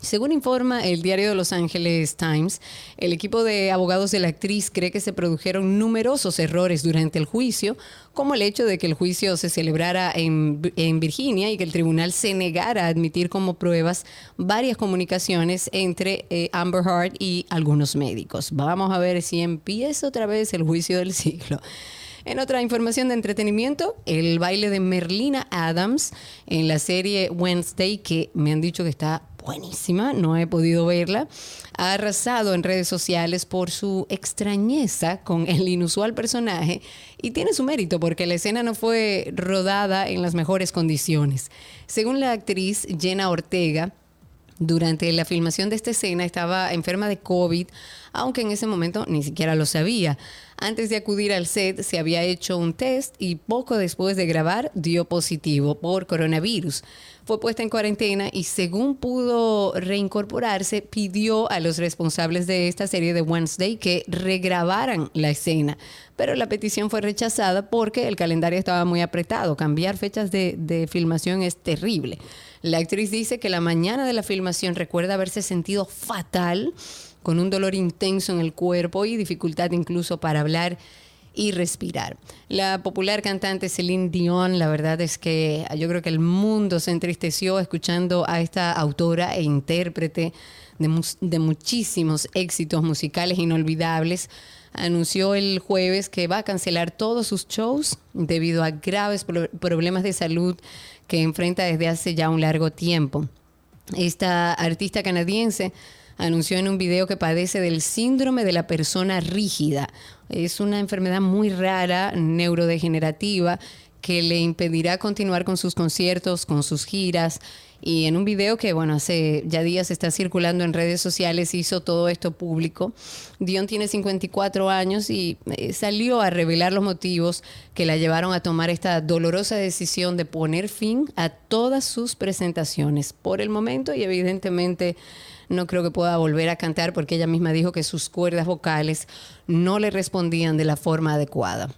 Según informa el diario de Los Angeles Times, el equipo de abogados de la actriz cree que se produjeron numerosos errores durante el juicio, como el hecho de que el juicio se celebrara en, Virginia y que el tribunal se negara a admitir como pruebas varias comunicaciones entre eh, Amber Heard y algunos médicos. Vamos a ver si empieza otra vez el juicio del siglo. En otra información de entretenimiento, el baile de Merlina Adams en la serie Wednesday, que me han dicho que está buenísima, no he podido verla, ha arrasado en redes sociales por su extrañeza con el inusual personaje y tiene su mérito porque la escena no fue rodada en las mejores condiciones. Según la actriz Jenna Ortega, durante la filmación de esta escena estaba enferma de COVID, aunque en ese momento ni siquiera lo sabía. Antes de acudir al set se había hecho un test y poco después de grabar dio positivo por coronavirus fue puesta en cuarentena y según pudo reincorporarse, pidió a los responsables de esta serie de Wednesday que regrabaran la escena. Pero la petición fue rechazada porque el calendario estaba muy apretado. Cambiar fechas de, de filmación es terrible. La actriz dice que la mañana de la filmación recuerda haberse sentido fatal, con un dolor intenso en el cuerpo y dificultad incluso para hablar y respirar. La popular cantante Celine Dion, la verdad es que yo creo que el mundo se entristeció escuchando a esta autora e intérprete de, muchísimos éxitos musicales inolvidables. Anunció el jueves que va a cancelar todos sus shows debido a graves problemas de salud que enfrenta desde hace ya un largo tiempo. Esta artista canadiense anunció en un video que padece del síndrome de la persona rígida. Es una enfermedad muy rara, neurodegenerativa, que le impedirá continuar con sus conciertos, con sus giras. Y en un video que, bueno, hace ya días está circulando en redes sociales, hizo todo esto público. Dion tiene 54 años y eh, salió a revelar los motivos que la llevaron a tomar esta dolorosa decisión de poner fin a todas sus presentaciones por el momento y evidentemente no creo que pueda volver a cantar porque ella misma dijo que sus cuerdas vocales no le respondían de la forma adecuada.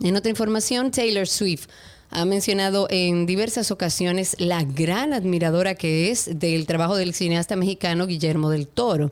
En otra información, Taylor Swift ha mencionado en diversas ocasiones la gran admiradora que es del trabajo del cineasta mexicano Guillermo del Toro.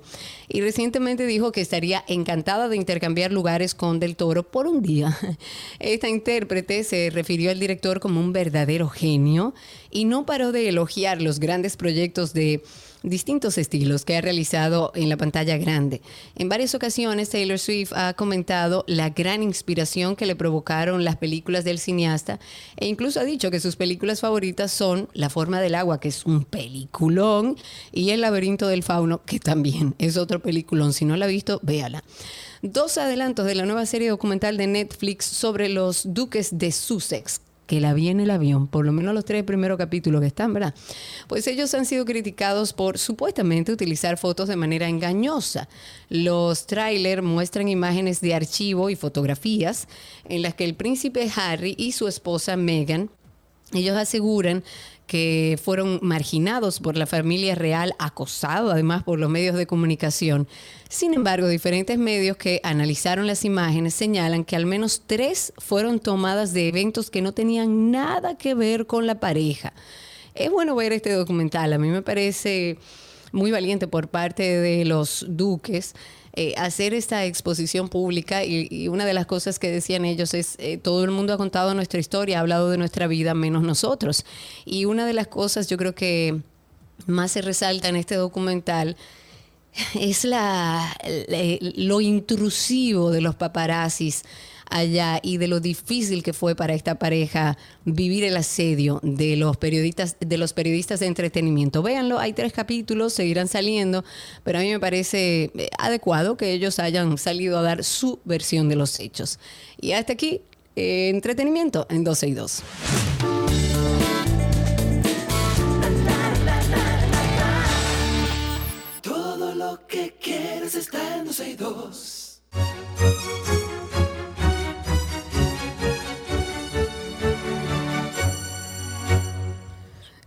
Y recientemente dijo que estaría encantada de intercambiar lugares con del Toro por un día. Esta intérprete se refirió al director como un verdadero genio y no paró de elogiar los grandes proyectos de distintos estilos que ha realizado en la pantalla grande. En varias ocasiones Taylor Swift ha comentado la gran inspiración que le provocaron las películas del cineasta e incluso ha dicho que sus películas favoritas son La forma del agua, que es un peliculón, y El laberinto del fauno, que también es otro peliculón. Si no la ha visto, véala. Dos adelantos de la nueva serie documental de Netflix sobre los duques de Sussex, que la vi el avión, por lo menos los tres primeros capítulos que están, ¿verdad? Pues ellos han sido criticados por supuestamente utilizar fotos de manera engañosa. Los trailers muestran imágenes de archivo y fotografías en las que el príncipe Harry y su esposa Meghan Ellos aseguran que fueron marginados por la familia real, acosados además por los medios de comunicación. Sin embargo, diferentes medios que analizaron las imágenes señalan que al menos tres fueron tomadas de eventos que no tenían nada que ver con la pareja. Es bueno ver este documental, a mí me parece muy valiente por parte de los duques eh, hacer esta exposición pública y, una de las cosas que decían ellos es, eh, todo el mundo ha contado nuestra historia, ha hablado de nuestra vida, menos nosotros. Y una de las cosas yo creo que más se resalta en este documental es la, lo intrusivo de los paparazzis allá y de lo difícil que fue para esta pareja vivir el asedio de los periodistas de los periodistas de entretenimiento. Véanlo, hay tres capítulos, seguirán saliendo, pero a mí me parece eh, adecuado que ellos hayan salido a dar su versión de los hechos. Y hasta aquí, eh, entretenimiento en 12 y 2. Todo lo que quieres está en 12 y 2.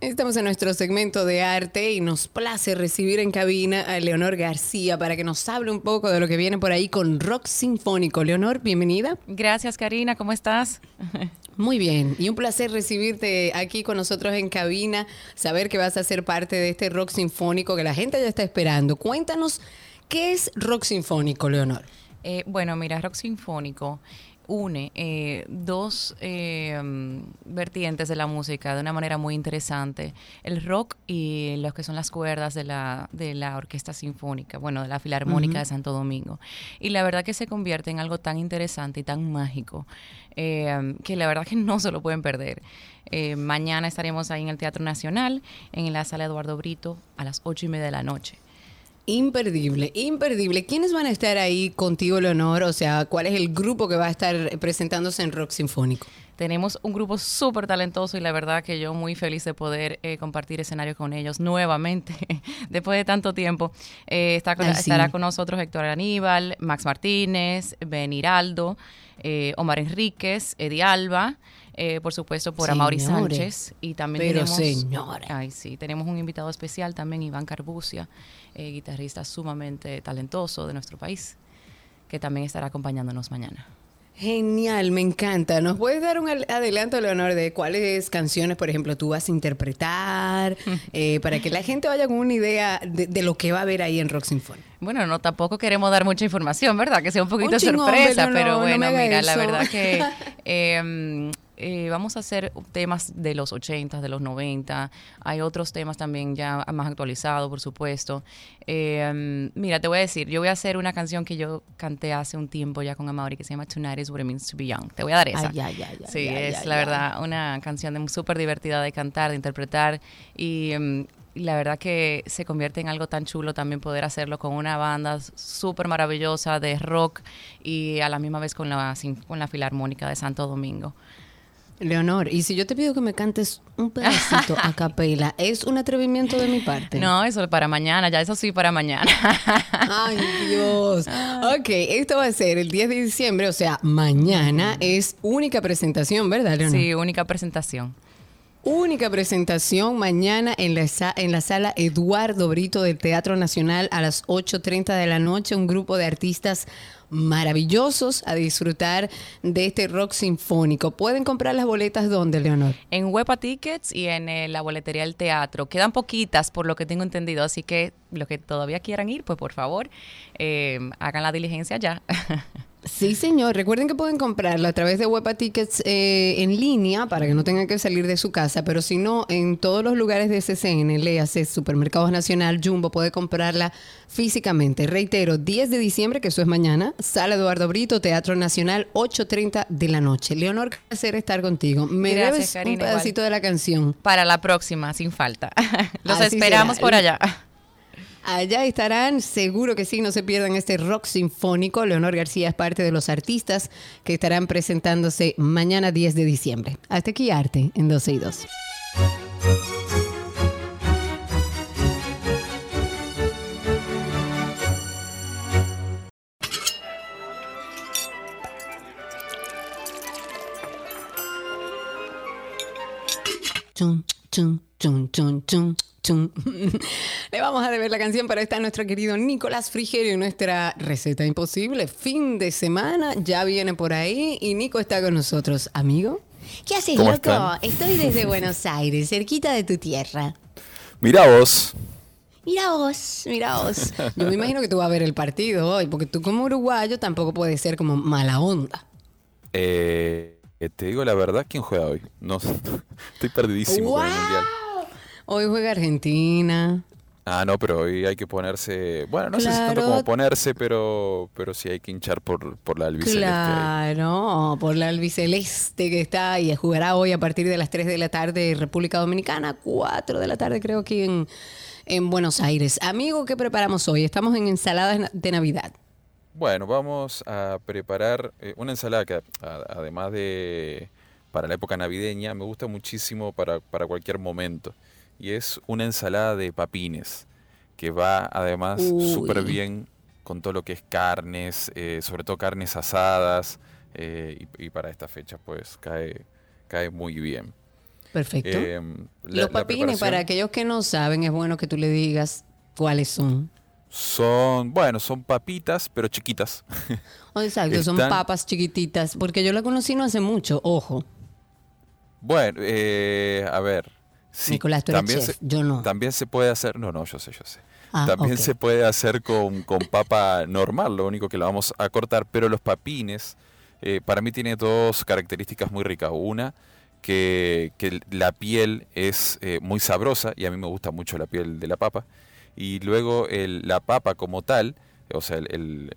Estamos en nuestro segmento de arte y nos place recibir en cabina a Leonor García para que nos hable un poco de lo que viene por ahí con rock sinfónico. Leonor, bienvenida. Gracias, Karina. ¿Cómo estás? Muy bien, y un placer recibirte aquí con nosotros en cabina, saber que vas a ser parte de este rock sinfónico que la gente ya está esperando. Cuéntanos, ¿qué es rock sinfónico, Leonor? Eh, bueno, mira, rock sinfónico une eh, dos eh, vertientes de la música de una manera muy interesante, el rock y lo que son las cuerdas de la, de la orquesta sinfónica, bueno, de la Filarmónica de Santo Domingo. Y la verdad que se convierte en algo tan interesante y tan mágico eh, que la verdad que no se lo pueden perder. mañana estaremos ahí en el Teatro Nacional, en la sala Eduardo Brito, a las ocho y media de la noche. Imperdible, imperdible. ¿Quiénes van a estar ahí contigo, Leonor? O sea, ¿cuál es el grupo que va a estar presentándose en Rock Sinfónico? Tenemos un grupo súper talentoso y la verdad que yo muy feliz de poder eh, compartir escenario con ellos nuevamente, después de tanto tiempo. Eh, está Estará con nosotros Héctor Aníbal, Max Martínez, Ben Hiraldo, eh, Omar Enríquez, Eddie Alba. Por supuesto por Amaury Sánchez y también Pero tenemos ay sí tenemos un invitado especial también Iván Carbucia eh, guitarrista sumamente talentoso de nuestro país, que también estará acompañándonos mañana. Genial, me encanta. ¿Nos puedes dar un adelanto, Leonor, de cuáles canciones, por ejemplo, tú vas a interpretar, eh, para que la gente vaya con una idea de, lo que va a haber ahí en Rock Symphony? Bueno, no, tampoco queremos dar mucha información, ¿verdad? Que sea un poquito sorpresa, pero bueno, mira, la verdad que em, eh, vamos a hacer temas de los 80, de los 90. Hay otros temas también ya más actualizados, por supuesto. Eh, mira, te voy a decir, yo voy a hacer una canción que yo canté hace un tiempo ya con Amaury que se llama Tonight is what it means to be young. Te voy a dar esa. sí, es la verdad una canción súper divertida de cantar, de interpretar y em, la verdad que se convierte en algo tan chulo también poder hacerlo con una banda súper maravillosa de rock y a la misma vez con la, con la Filarmónica de Santo Domingo. Leonor, y si yo te pido que me cantes un pedacito a capela, ¿es un atrevimiento de mi parte? No, eso es para mañana, ya eso sí para mañana. Ay, Dios. Ok, esto va a ser el 10 de diciembre, o sea, mañana es única presentación, ¿verdad, Leonor? Sí, única presentación. Única presentación mañana en la, en la sala Eduardo Brito del Teatro Nacional a las 8.30 de la noche. Un grupo de artistas maravillosos a disfrutar de este rock sinfónico. ¿Pueden comprar las boletas dónde, Leonor? En Huepa Tickets y en eh, la boletería del teatro. Quedan poquitas, por lo que tengo entendido, así que los que todavía quieran ir, pues por favor, eh, hagan la diligencia ya. Sí, señor. Recuerden que pueden comprarlo a través de Huepa Tickets eh, en línea para que no tengan que salir de su casa, pero si no, en todos los lugares de SCN, léase Supermercados Nacional, Jumbo, puede comprarla físicamente. Reitero, 10 de diciembre, que eso es mañana, Sala Eduardo Brito, Teatro Nacional, 8.30 de la noche. Leonor, qué placer estar contigo. Me debes un pedacito de la canción. Para la próxima, sin falta. Los esperamos por allá. Allá estarán, seguro que sí, no se pierdan este rock sinfónico. Leonor García es parte de los artistas que estarán presentándose mañana 10 de diciembre. Hasta aquí Arte en 12 y 2. chun, chun, chun, chun, chun, Le vamos a deber la canción, pero está nuestro querido Nicolás Frigerio, nuestra receta imposible. Fin de semana, ya viene por ahí y Nico está con nosotros. Amigo. ¿Qué haces, loco? Estoy desde Buenos Aires, cerquita de tu tierra. Mira vos. Mira vos, mira vos. Yo me imagino que tú vas a ver el partido hoy, porque tú como uruguayo tampoco puedes ser como mala onda. Eh, te digo la verdad, ¿quién juega hoy? No, estoy perdidísimo con el mundial. Hoy juega Argentina. Ah, no, pero hoy hay que ponerse, bueno, no sé si tanto como ponerse, pero, pero sí hay que hinchar por, por la albiceleste. Claro, por la albiceleste que está y jugará hoy a partir de las 3 de la tarde en República Dominicana, 4 de la tarde creo que en, en Buenos Aires. Amigo, ¿qué preparamos hoy? Estamos en ensalada de Navidad. Bueno, vamos a preparar eh, una ensalada que además de para la época navideña me gusta muchísimo para, para cualquier momento y es una ensalada de papines que va además súper bien con todo lo que es carnes, eh, sobre todo carnes asadas eh, y, para esta fecha pues cae, cae muy bien. Perfecto. Em, Los papines, para aquellos que no saben, es bueno que tú le digas cuáles son. Son, bueno, son papitas, pero chiquitas. Exacto, son papas chiquititas, porque yo la conocí no hace mucho, ojo. Bueno, eh, a ver, Nicolás, tú también se, yo no. También se puede hacer, no, no, yo sé, yo sé. Ah, también se puede hacer con, papa normal, lo único que la vamos a cortar, pero los papines, eh, para mí tiene dos características muy ricas. Una, que, la piel es eh, muy sabrosa, y a mí me gusta mucho la piel de la papa. Y luego la papa como tal, o sea, el,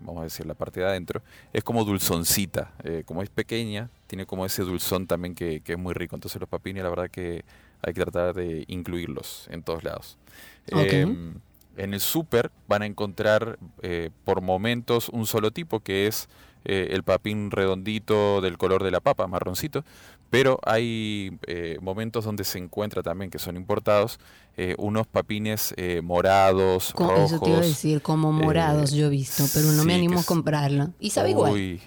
vamos a decir, la parte de adentro, es como dulzoncita. Eh, como es pequeña, tiene como ese dulzón también que, que, es muy rico. Entonces los papines, la verdad que hay que tratar de incluirlos en todos lados. Em, en el súper van a encontrar eh, por momentos un solo tipo que es eh, el papín redondito del color de la papa, marroncito, pero hay eh, momentos donde se encuentra también, que son importados, unos papines morados, rojos. Eso te iba a decir, como morados yo he visto, pero no me animo a comprarlo. ¿Y sabe igual?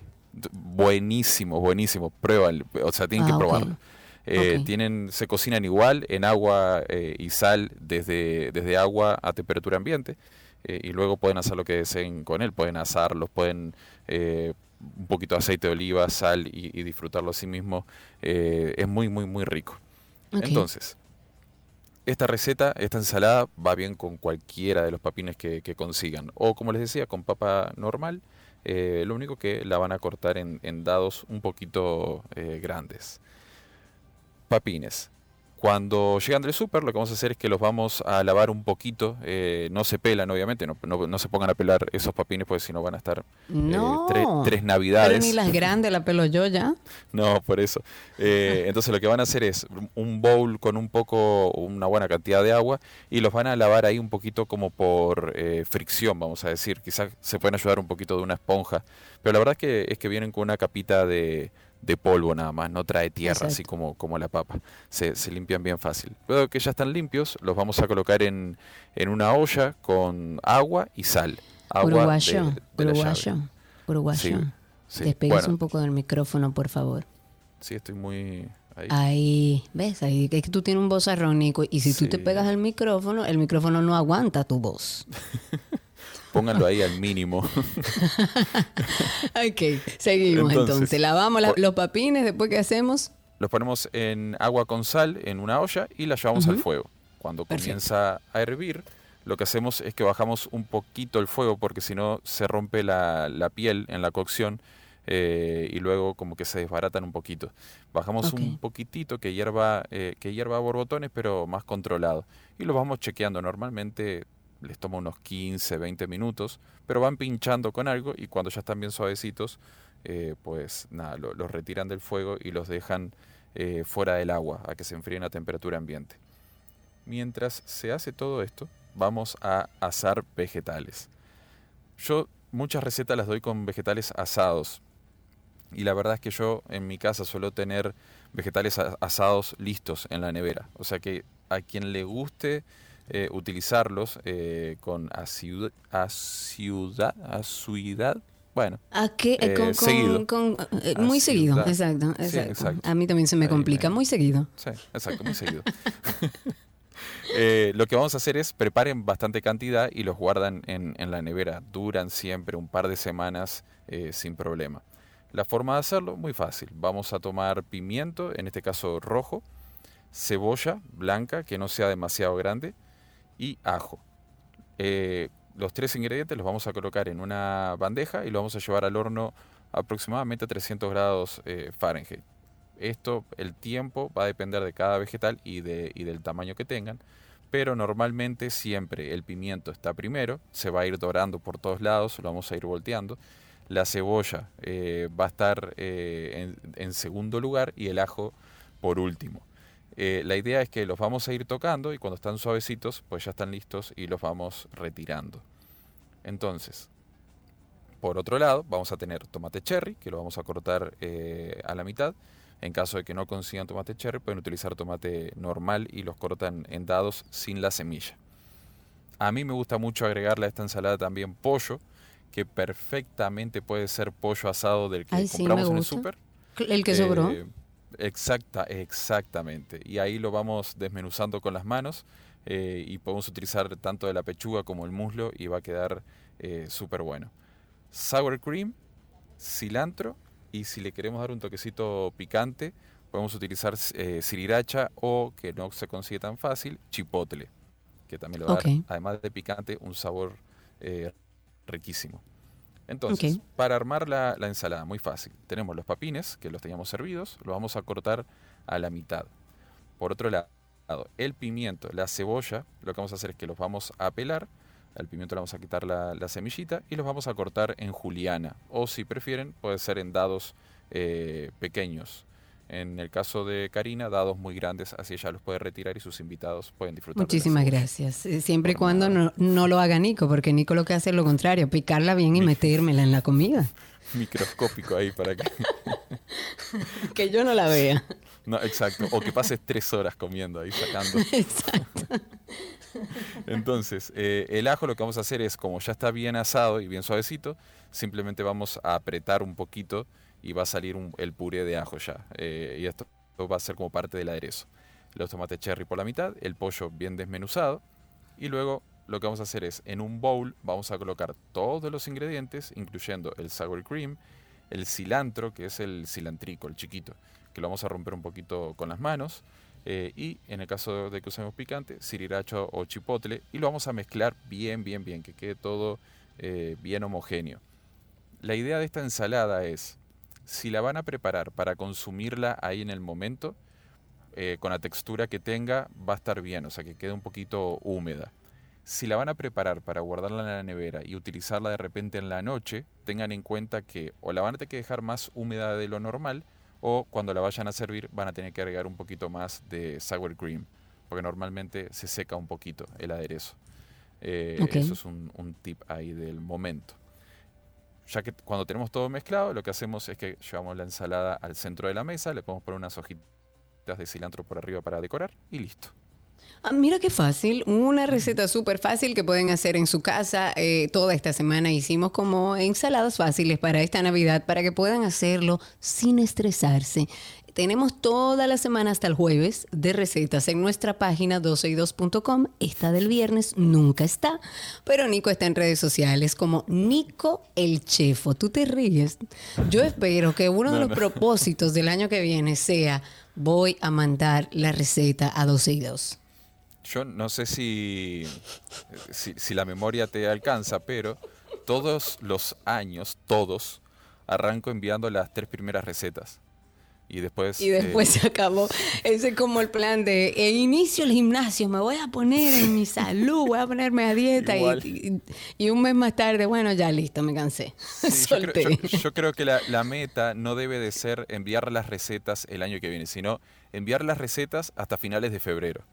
Buenísimo, buenísimo. Pruébalo, o sea, tienen que ah, probarlo. Eh, tienen, se cocinan igual en agua eh, y sal desde, desde agua a temperatura ambiente eh, y luego pueden hacer lo que deseen con él, pueden asarlos, pueden un poquito de aceite de oliva, sal y, disfrutarlo a sí mismo. es muy, muy, muy rico. Entonces, esta receta, esta ensalada va bien con cualquiera de los papines que, consigan o como les decía, con papa normal. lo único que la van a cortar en, en dados un poquito grandes papines. Cuando llegan del súper, lo que vamos a hacer es que los vamos a lavar un poquito. Eh, no se pelan, obviamente, no, no, se pongan a pelar esos papines, porque si no van a estar eh, tres, navidades. Pero ni las grandes la pelo yo ya. no, por eso. Eh, entonces lo que van a hacer es un bowl con un poco, una buena cantidad de agua, y los van a lavar ahí un poquito como por fricción, vamos a decir. Quizás se pueden ayudar un poquito de una esponja. Pero la verdad es que, es que vienen con una capita de de polvo nada más, no trae tierra así como, como la papa. Se, limpian bien fácil. Luego que ya están limpios, los vamos a colocar en, en una olla con agua y sal. Agua uruguayo, uruguayo, uruguayo. Despegas un poco del micrófono, por favor. Sí, estoy muy... Ahí. ahí. ¿ves? Ahí es que tú tienes un voz Nico, y si tú te pegas al micrófono, el micrófono no aguanta tu voz. Pónganlo ahí al mínimo. ok, seguimos entonces. Lavamos los papines, después ¿qué hacemos? Los ponemos en agua con sal en una olla y la llevamos al fuego. Cuando comienza a hervir, lo que hacemos es que bajamos un poquito el fuego porque si no se rompe la, piel en la cocción eh, y luego como que se desbaratan un poquito. Bajamos un poquitito que hierva, eh, que hierva a borbotones pero más controlado. Y lo vamos chequeando normalmente les toma unos 15, 20 minutos, pero van pinchando con algo y cuando ya están bien suavecitos, eh, pues nada, los retiran del fuego y los dejan eh, fuera del agua a que se enfríen a temperatura ambiente. Mientras se hace todo esto, vamos a asar vegetales. Yo muchas recetas las doy con vegetales asados. Y la verdad es que yo en mi casa suelo tener vegetales asados listos en la nevera. O sea que a quien le guste eh, utilizarlos eh, con asiudad, asiudad, Bueno. ¿A qué? Eh, con, seguido. muy seguido, exacto, exacto. A mí también se me complica, muy seguido. Sí, exacto, muy seguido. lo que vamos a hacer es preparen bastante cantidad y los guardan en, en la nevera. Duran siempre un par de semanas sin problema. La forma de hacerlo, muy fácil. Vamos a tomar pimiento, en este caso rojo, cebolla blanca, que no sea demasiado grande, y ajo. Eh, los tres ingredientes los vamos a colocar en una bandeja y los vamos a llevar al horno aproximadamente a 300 grados eh, Fahrenheit. Esto, el tiempo va a depender de cada vegetal y, de, y del tamaño que tengan, pero normalmente siempre el pimiento está primero, se va a ir dorando por todos lados, lo vamos a ir volteando la cebolla eh, va a estar en, segundo lugar y el ajo por último. Eh, la idea es que los vamos a ir tocando y cuando están suavecitos, pues ya están listos y los vamos retirando. Entonces, por otro lado, vamos a tener tomate cherry, que lo vamos a cortar a la mitad. En caso de que no consigan tomate cherry, pueden utilizar tomate normal y los cortan en dados sin la semilla. A mí me gusta mucho agregarle a esta ensalada también pollo, que perfectamente puede ser pollo asado del que compramos en el súper. El que sobró. Eh, exacta, exactamente. Y ahí lo vamos desmenuzando con las manos eh, y podemos utilizar tanto de la pechuga como el muslo y va a quedar eh, súper bueno. Sour cream, cilantro y si le queremos dar un toquecito picante, podemos utilizar sriracha o, que no se consigue tan fácil, chipotle, que también le va a dar, además de picante, un sabor riquísimo. Entonces, para armar la, ensalada, muy fácil. Tenemos los papines, que los teníamos servidos, los vamos a cortar a la mitad. Por otro lado, el pimiento, la cebolla, lo que vamos a hacer es que los vamos a pelar. Al pimiento le vamos a quitar la, semillita y los vamos a cortar en juliana. O si prefieren, puede ser en dados eh, pequeños. En el caso de Karina, dados muy grandes, así ella los puede retirar y sus invitados pueden disfrutar. Muchísimas gracias. Eh, siempre y cuando no, lo haga Nico, porque Nico lo que hace es lo contrario, picarla bien y metérmela en la comida. Microscópico ahí para que... que yo no la vea. No, exacto. O que pases tres horas comiendo ahí sacando. Exacto. Entonces, eh, el ajo lo que vamos a hacer es, como ya está bien asado y bien suavecito, simplemente vamos a apretar un poquito y va a salir el puré de ajo ya. Eh, y esto va a ser como parte del aderezo. Los tomates cherry por la mitad, el pollo bien desmenuzado y luego lo que vamos a hacer es en un bowl vamos a colocar todos los ingredientes, incluyendo el sour cream, el cilantro, que es el cilantrico, el chiquito, que lo vamos a romper un poquito con las manos. Eh, y en el caso de que usemos picante, siriracho o chipotle, y lo vamos a mezclar bien, bien, bien, que quede todo eh, bien homogéneo. La idea de esta ensalada es si la van a preparar para consumirla ahí en el momento, eh, con la textura que tenga, va a estar bien, o sea, que quede un poquito húmeda. Si la van a preparar para guardarla en la nevera y utilizarla de repente en la noche, tengan en cuenta que o la van a tener que dejar más húmeda de lo normal, o cuando la vayan a servir van a tener que agregar un poquito más de sour cream, porque normalmente se seca un poquito el aderezo. Eh, eso es un tip ahí del momento ya que cuando tenemos todo mezclado, lo que hacemos es que llevamos la ensalada al centro de la mesa, le podemos poner unas hojitas de cilantro por arriba para decorar y listo. Ah, mira qué fácil, una receta súper fácil que pueden hacer en su casa. Eh, toda esta semana hicimos como ensaladas fáciles para esta Navidad, para que puedan hacerlo sin estresarse. Tenemos toda la semana hasta el jueves de recetas en nuestra página 12y2.com. Esta del viernes nunca está, pero Nico está en redes sociales como Nico el Chefo. Tú te ríes. Yo espero que uno de los propósitos del año que viene sea voy a mandar la receta a 12 y 2. Yo no sé si, si, si la memoria te alcanza, pero todos los años, todos, arranco enviando las tres primeras recetas. Y después... Y después eh, se acabó. Ese es como el plan de eh, inicio el gimnasio, me voy a poner en mi salud, voy a ponerme a dieta y, y, un mes más tarde, bueno, ya listo, me cansé. yo, creo, que la, meta no debe de ser enviar las recetas el año que viene, sino enviar las recetas hasta finales de febrero.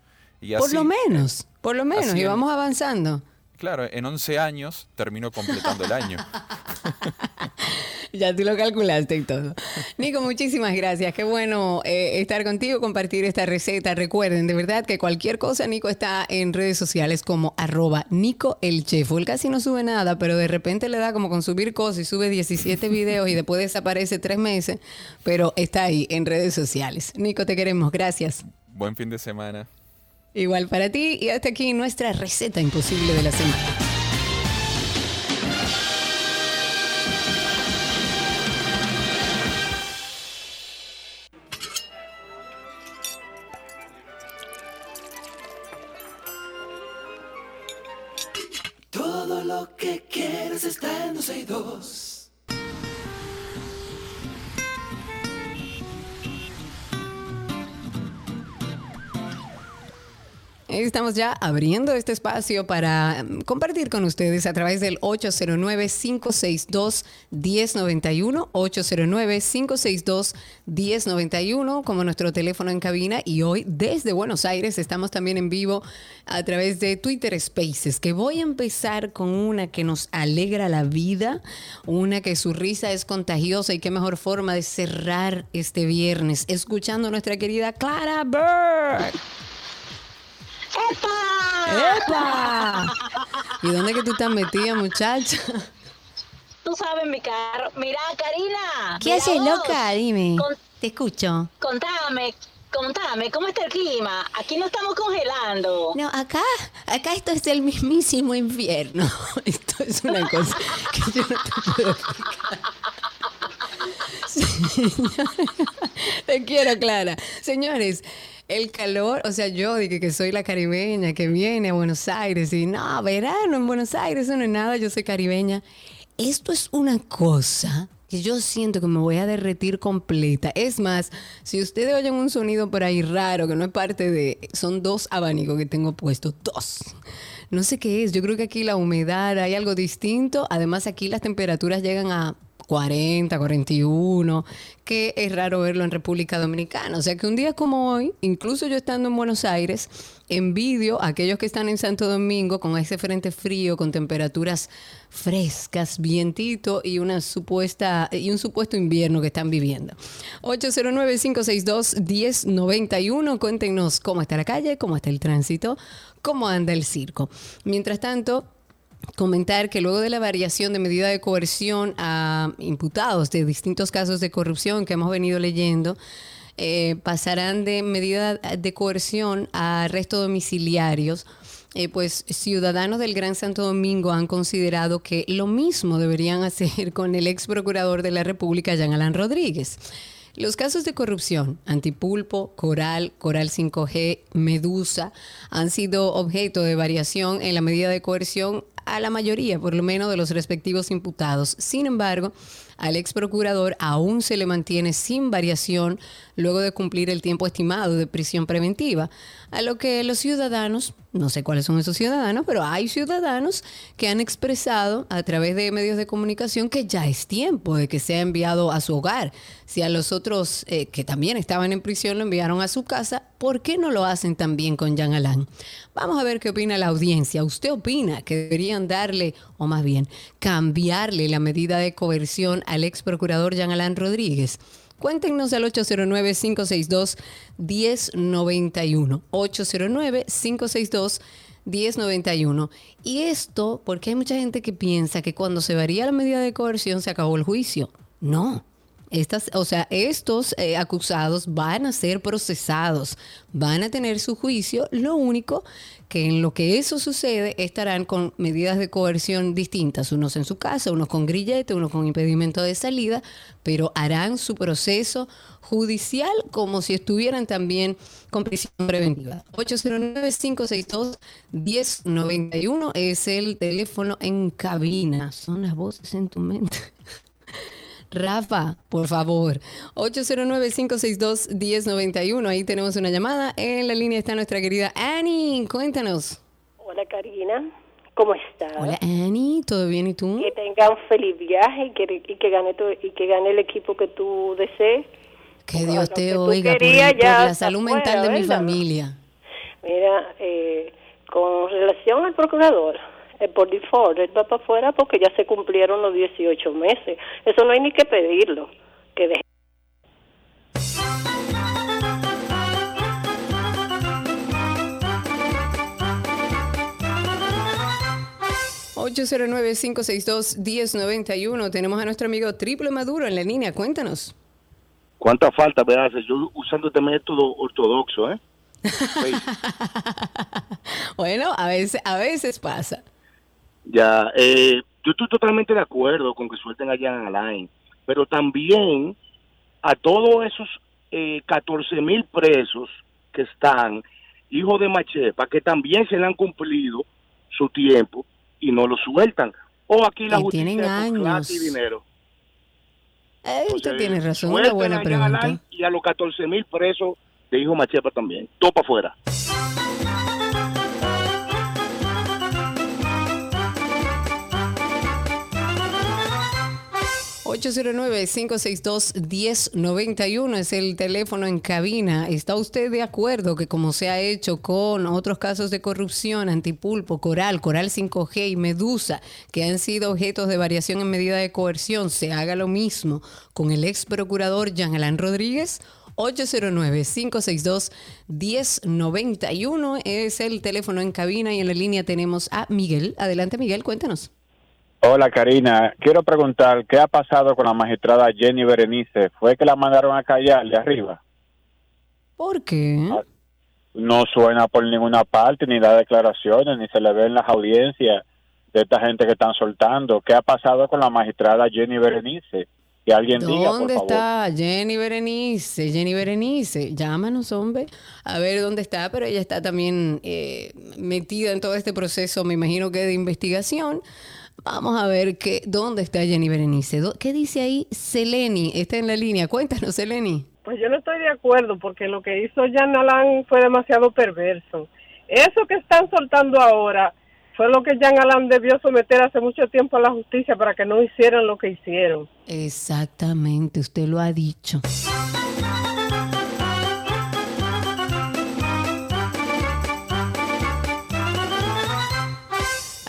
Y por lo menos, por lo menos, y vamos avanzando. Claro, en 11 años termino completando el año. ya tú lo calculaste y todo. Nico, muchísimas gracias. Qué bueno eh, estar contigo, compartir esta receta. Recuerden, de verdad, que cualquier cosa, Nico está en redes sociales como arroba Nico el Chef. Él casi no sube nada, pero de repente le da como con subir cosas y sube 17 videos y después desaparece tres meses, pero está ahí en redes sociales. Nico, te queremos. Gracias. Buen fin de semana. Igual para ti y hasta aquí nuestra receta imposible de la semana. lo que quieres está en 12 y 2. Estamos ya abriendo este espacio para mm, compartir con ustedes a través del 809-562-1091, 809-562-1091 como nuestro teléfono en cabina y hoy desde Buenos Aires estamos también en vivo a través de Twitter Spaces, que voy a empezar con una que nos alegra la vida, una que su risa es contagiosa y qué mejor forma de cerrar este viernes escuchando a nuestra querida Clara Bird. ¡Epa! ¡Epa! ¿Y dónde que tú estás metida, muchacha? Tú sabes, mi carro. Mira, Karina. ¿Qué haces, loca? Dime. Te escucho. Contame, contame, ¿cómo está el clima? Aquí no estamos congelando. No, acá, acá esto es el mismísimo infierno. Esto es una cosa que yo no te puedo explicar. te quiero, Clara. Señores, el calor, o sea, yo dije que soy la caribeña que viene a Buenos Aires y no, verano en Buenos Aires, eso no es nada, yo soy caribeña. Esto es una cosa que yo siento que me voy a derretir completa. Es más, si ustedes oyen un sonido por ahí raro, que no es parte de... Son dos abanicos que tengo puestos, dos. No sé qué es, yo creo que aquí la humedad, hay algo distinto. Además, aquí las temperaturas llegan a 40, 41, que es raro verlo en República Dominicana. O sea que un día como hoy, incluso yo estando en Buenos Aires, envidio a aquellos que están en Santo Domingo con ese frente frío, con temperaturas frescas, vientito y una supuesta y un supuesto invierno que están viviendo. 809-562-1091, cuéntenos cómo está la calle, cómo está el tránsito, cómo anda el circo. Mientras tanto, comentar que luego de la variación de medida de coerción a imputados de distintos casos de corrupción que hemos venido leyendo, eh, pasarán de medida de coerción a arresto domiciliarios. Eh, pues ciudadanos del Gran Santo Domingo han considerado que lo mismo deberían hacer con el ex procurador de la República, Jean Alain Rodríguez. Los casos de corrupción, Antipulpo, Coral, Coral 5G, Medusa, han sido objeto de variación en la medida de coerción a la mayoría, por lo menos, de los respectivos imputados. Sin embargo, al ex procurador aún se le mantiene sin variación luego de cumplir el tiempo estimado de prisión preventiva, a lo que los ciudadanos, no sé cuáles son esos ciudadanos, pero hay ciudadanos que han expresado a través de medios de comunicación que ya es tiempo de que sea enviado a su hogar. Si a los otros eh, que también estaban en prisión lo enviaron a su casa, ¿por qué no lo hacen también con Jean Alain? Vamos a ver qué opina la audiencia. ¿Usted opina que deberían darle, o más bien, cambiarle la medida de coerción al ex procurador Jean Alain Rodríguez? Cuéntenos al 809-562-1091. 809-562-1091. Y esto porque hay mucha gente que piensa que cuando se varía la medida de coerción se acabó el juicio. No. Estas, o sea, estos eh, acusados van a ser procesados, van a tener su juicio. Lo único que en lo que eso sucede estarán con medidas de coerción distintas, unos en su casa, unos con grillete, unos con impedimento de salida, pero harán su proceso judicial como si estuvieran también con prisión preventiva. 809-562-1091 es el teléfono en cabina. Son las voces en tu mente. Rafa, por favor. 809-562-1091. Ahí tenemos una llamada. En la línea está nuestra querida Annie. Cuéntanos. Hola, Karina. ¿Cómo estás? Hola, Annie. ¿Todo bien y tú? Que tenga un feliz viaje y que, y que gane, tu, y que gane el equipo que tú desees. Que Dios te oiga por, la salud mental de mi familia. Mira, eh, con relación al procurador, por default, él va para afuera porque ya se cumplieron los 18 meses. Eso no hay ni que pedirlo, que deje 809-562-1091. Tenemos a nuestro amigo Triple Maduro en la línea. Cuéntanos. ¿Cuánta falta me hace yo usando este método ortodoxo, eh? bueno, a veces, a veces pasa. Ya, eh, yo estoy totalmente de acuerdo con que suelten allá en Alain, pero también a todos esos eh, 14 mil presos que están, hijos de Machepa, que también se le han cumplido su tiempo, y no lo sueltan. O aquí la justicia tienen años. y dinero. Eh, usted tiene razón, una buena pregunta. Y a los 14 mil presos de hijo Machepa también. Topa afuera. 809-562-1091 es el teléfono en cabina. ¿Está usted de acuerdo que como se ha hecho con otros casos de corrupción, Antipulpo, Coral, Coral 5G y Medusa, que han sido objetos de variación en medida de coerción, se haga lo mismo con el ex procurador Jean Alain Rodríguez? 809-562-1091 es el teléfono en cabina y en la línea tenemos a Miguel. Adelante Miguel, cuéntanos. Hola Karina, quiero preguntar, ¿qué ha pasado con la magistrada Jenny Berenice? ¿Fue que la mandaron a callar de arriba? ¿Por qué? Ah, no suena por ninguna parte, ni da declaraciones, ni se le ve en las audiencias de esta gente que están soltando. ¿Qué ha pasado con la magistrada Jenny Berenice? Que alguien diga, ¿Dónde está Jenny Berenice? Jenny Berenice, llámanos, hombre, a ver dónde está, pero ella está también eh, metida en todo este proceso, me imagino que de investigación. Vamos a ver que, dónde está Jenny Berenice. ¿Qué dice ahí Seleni? Está en la línea. Cuéntanos, Seleni. Pues yo no estoy de acuerdo porque lo que hizo Jan Alan fue demasiado perverso. Eso que están soltando ahora fue lo que Jan Alan debió someter hace mucho tiempo a la justicia para que no hicieran lo que hicieron. Exactamente, usted lo ha dicho.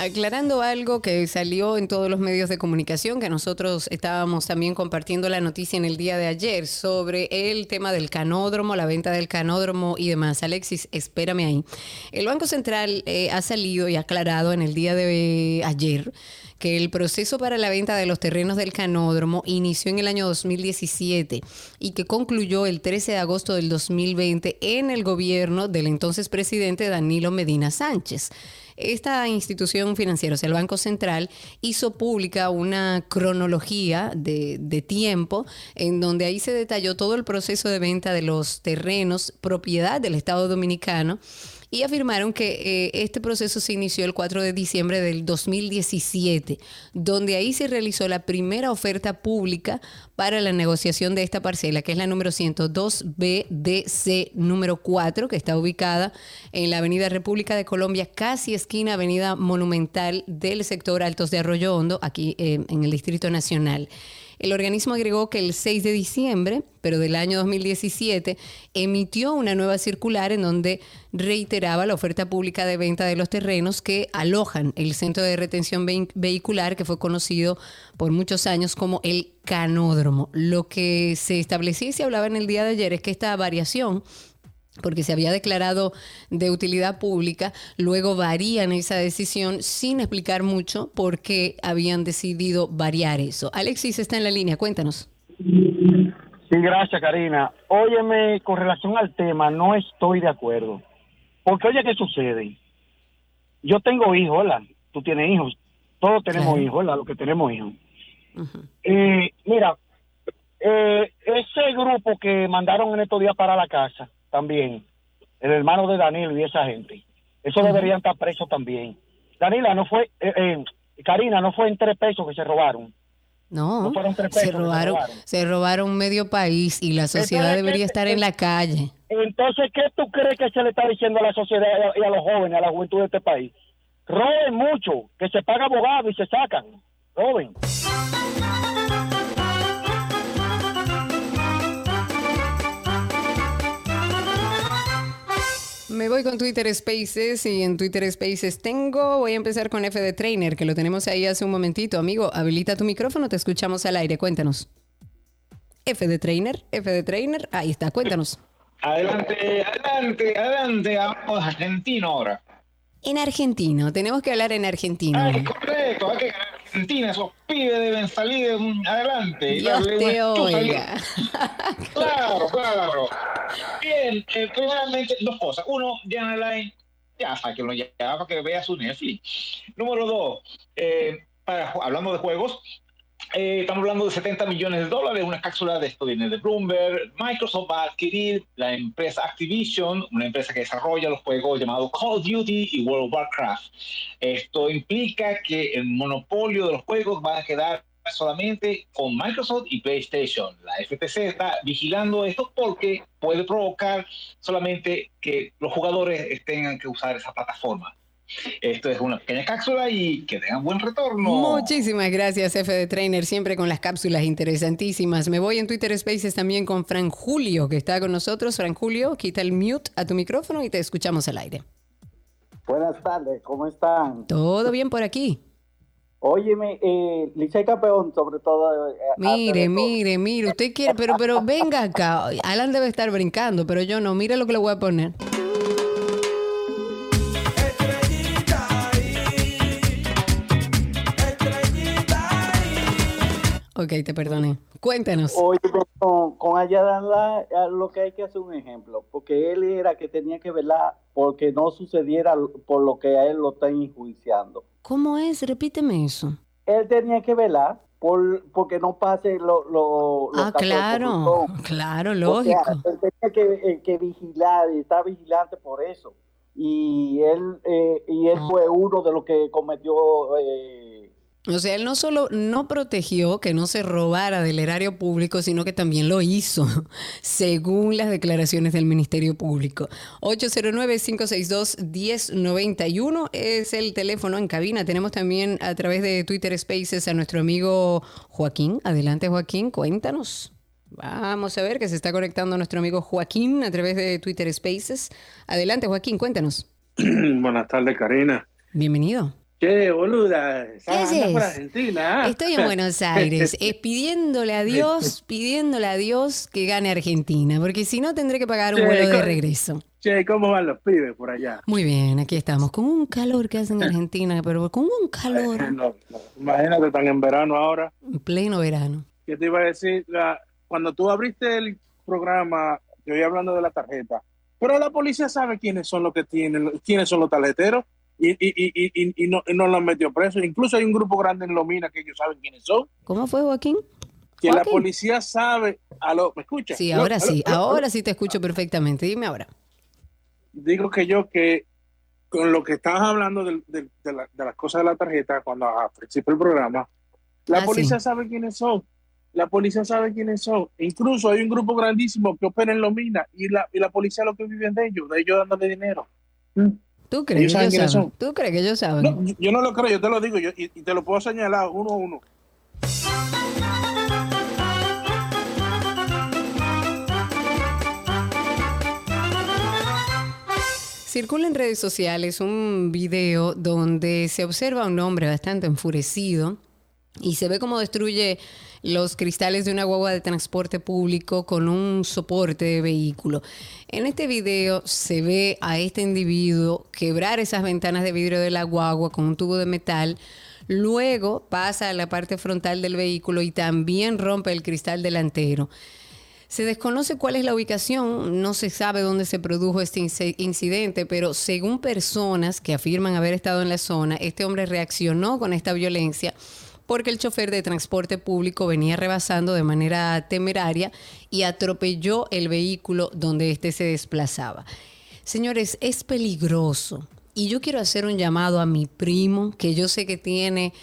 Aclarando algo que salió en todos los medios de comunicación, que nosotros estábamos también compartiendo la noticia en el día de ayer sobre el tema del canódromo, la venta del canódromo y demás. Alexis, espérame ahí. El Banco Central eh, ha salido y aclarado en el día de ayer que el proceso para la venta de los terrenos del canódromo inició en el año 2017 y que concluyó el 13 de agosto del 2020 en el gobierno del entonces presidente Danilo Medina Sánchez esta institución financiera, o sea, el Banco Central, hizo pública una cronología de, de, tiempo en donde ahí se detalló todo el proceso de venta de los terrenos propiedad del Estado Dominicano y afirmaron que eh, este proceso se inició el 4 de diciembre del 2017, donde ahí se realizó la primera oferta pública para la negociación de esta parcela, que es la número 102 BDC número 4, que está ubicada en la Avenida República de Colombia, casi esquina Avenida Monumental del sector Altos de Arroyo Hondo, aquí eh, en el Distrito Nacional. El organismo agregó que el 6 de diciembre, pero del año 2017, emitió una nueva circular en donde reiteraba la oferta pública de venta de los terrenos que alojan el centro de retención vehicular que fue conocido por muchos años como el canódromo. Lo que se establecía y se hablaba en el día de ayer es que esta variación porque se había declarado de utilidad pública, luego varían esa decisión sin explicar mucho por qué habían decidido variar eso. Alexis está en la línea, cuéntanos. Sí, gracias Karina. Óyeme, con relación al tema, no estoy de acuerdo. Porque oye, ¿qué sucede? Yo tengo hijos, ¿verdad? Tú tienes hijos, todos tenemos hijos, ¿verdad? Los que tenemos hijos. Eh, mira, eh, ese grupo que mandaron en estos días para la casa, también, el hermano de Danilo y esa gente. Eso deberían estar presos también. Danila, no fue, eh, eh, Karina, no fue en tres pesos que se robaron. No, se robaron, se robaron medio país y la sociedad debería estar en la calle. Entonces, ¿qué tú crees que se le está diciendo a la sociedad y a, los jóvenes, a la juventud de este país? Roben mucho, que se paga abogado y se sacan. Roben. Me voy con Twitter Spaces y en Twitter Spaces tengo, voy a empezar con F de Trainer, que lo tenemos ahí hace un momentito. Amigo, habilita tu micrófono, te escuchamos al aire, cuéntanos. F de Trainer, F de Trainer, ahí está, cuéntanos. Adelante, adelante, adelante, vamos argentino ahora. En argentino, tenemos que hablar en argentino. Ay, correcto, que en Argentina esos pibes deben salir adelante. Dios te oiga. claro, claro. Bien, eh, primeramente dos cosas. Uno, Diana Line, ya sabe que lo llama para que vea su Netflix. Número dos, eh, para, hablando de juegos, eh, estamos hablando de 70 millones de dólares, una cápsula de esto viene de Bloomberg. Microsoft va a adquirir la empresa Activision, una empresa que desarrolla los juegos llamados Call of Duty y World of Warcraft. Esto implica que el monopolio de los juegos va a quedar solamente con Microsoft y PlayStation. La FTC está vigilando esto porque puede provocar solamente que los jugadores tengan que usar esa plataforma. Esto es una pequeña cápsula y que tengan buen retorno. Muchísimas gracias, F de Trainer, siempre con las cápsulas interesantísimas. Me voy en Twitter Spaces también con Fran Julio, que está con nosotros. Fran Julio, quita el mute a tu micrófono y te escuchamos al aire. Buenas tardes, ¿cómo están? Todo bien por aquí. Óyeme, eh, Licey Campeón, sobre todo. Eh, mire, mire, mire, usted quiere, pero, pero venga acá. Alan debe estar brincando, pero yo no. Mire lo que le voy a poner. Ok, te perdoné. Cuéntanos. Oye, con, con lo que hay que hacer un ejemplo, porque él era que tenía que velar porque no sucediera por lo que a él lo están enjuiciando. ¿Cómo es? Repíteme eso. Él tenía que velar por, porque no pase lo... lo ah, claro, claro, lógico. él tenía que, eh, que vigilar y está vigilante por eso. Y él, eh, y él fue uno de los que cometió... Eh, o sea, él no solo no protegió que no se robara del erario público, sino que también lo hizo, según las declaraciones del Ministerio Público. 809-562-1091 es el teléfono en cabina. Tenemos también a través de Twitter Spaces a nuestro amigo Joaquín. Adelante, Joaquín, cuéntanos. Vamos a ver que se está conectando nuestro amigo Joaquín a través de Twitter Spaces. Adelante, Joaquín, cuéntanos. Buenas tardes, Karina. Bienvenido. Qué boluda, ¿estás por Argentina? Estoy en Buenos Aires, es pidiéndole a Dios, pidiéndole a Dios que gane Argentina, porque si no tendré que pagar un vuelo de regreso. Che, ¿cómo van los pibes por allá? Muy bien, aquí estamos, con un calor que hace en Argentina, pero con un calor. imagínate, están en verano ahora. En pleno verano. ¿Qué te iba a decir? cuando tú abriste el programa, yo iba hablando de la tarjeta, pero la policía sabe quiénes son los que tienen, quiénes son los tarjeteros y, y, y, y, no, no lo han metido preso. Incluso hay un grupo grande en Lomina que ellos saben quiénes son. ¿Cómo fue, Joaquín? Que la policía sabe. Aló, ¿Me escucha? Sí, ahora sí, ahora sí te escucho perfectamente. Dime ahora. Digo que yo que con lo que estabas hablando de, de, las cosas de la tarjeta cuando al principio del programa, la ah, policía sabe quiénes son. La policía sabe quiénes son. Incluso hay un grupo grandísimo que opera en Lomina y la, y la policía lo que viven de ellos, de ellos dándole dinero. ¿Mm? ¿Tú crees, que ellos saben? ¿Tú crees que ellos saben? yo no lo creo, yo te lo digo yo, y, te lo puedo señalar uno a uno. Circula en redes sociales un video donde se observa a un hombre bastante enfurecido y se ve cómo destruye los cristales de una guagua de transporte público con un soporte de vehículo. En este video se ve a este individuo quebrar esas ventanas de vidrio de la guagua con un tubo de metal. Luego pasa a la parte frontal del vehículo y también rompe el cristal delantero. Se desconoce cuál es la ubicación, no se sabe dónde se produjo este incidente, pero según personas que afirman haber estado en la zona, este hombre reaccionó con esta violencia porque el chofer de transporte público venía rebasando de manera temeraria y atropelló el vehículo donde éste se desplazaba. Señores, es peligroso. Y yo quiero hacer un llamado a mi primo, que yo sé que tiene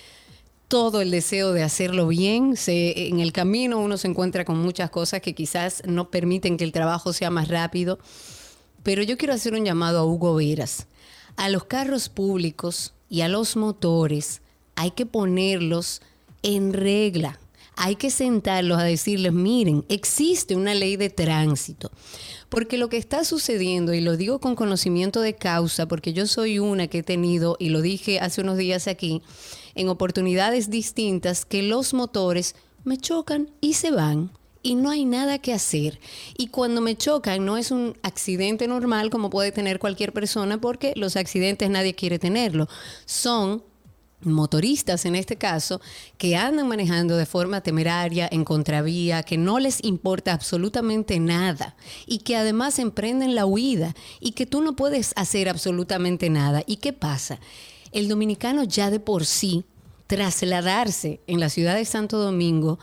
todo el deseo de hacerlo bien. en el camino uno se encuentra con muchas cosas que quizás no permiten que el trabajo sea más rápido. Pero yo quiero hacer un llamado a Hugo Veras. A los carros públicos y a los motores hay que ponerlos en regla. hay que sentarlos a decirles, miren, existe una ley de tránsito. Porque lo que está sucediendo, y lo digo con conocimiento de causa, porque yo soy una que he tenido, y lo dije hace unos días aquí, en oportunidades distintas, que los motores me chocan y se van y no hay nada que hacer. Y cuando me chocan no es un accidente normal como puede tener cualquier persona porque los accidentes nadie quiere tenerlo. Son motoristas en este caso que andan manejando de forma temeraria en contravía, que no les importa absolutamente nada y que además emprenden la huida y que tú no puedes hacer absolutamente nada. ¿Y qué pasa? El dominicano ya de por sí trasladarse en la ciudad de Santo Domingo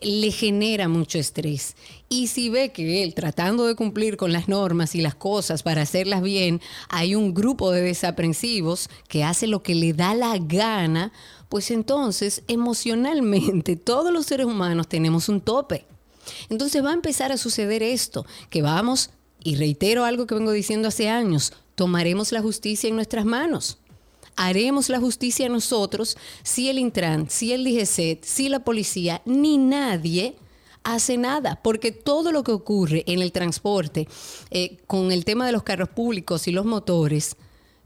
le genera mucho estrés. Y si ve que él, tratando de cumplir con las normas y las cosas para hacerlas bien, hay un grupo de desaprensivos que hace lo que le da la gana, pues entonces emocionalmente todos los seres humanos tenemos un tope. Entonces va a empezar a suceder esto, que vamos, y reitero algo que vengo diciendo hace años, tomaremos la justicia en nuestras manos haremos la justicia nosotros si el Intran, si el DGCET, si la policía, ni nadie hace nada, porque todo lo que ocurre en el transporte eh, con el tema de los carros públicos y los motores,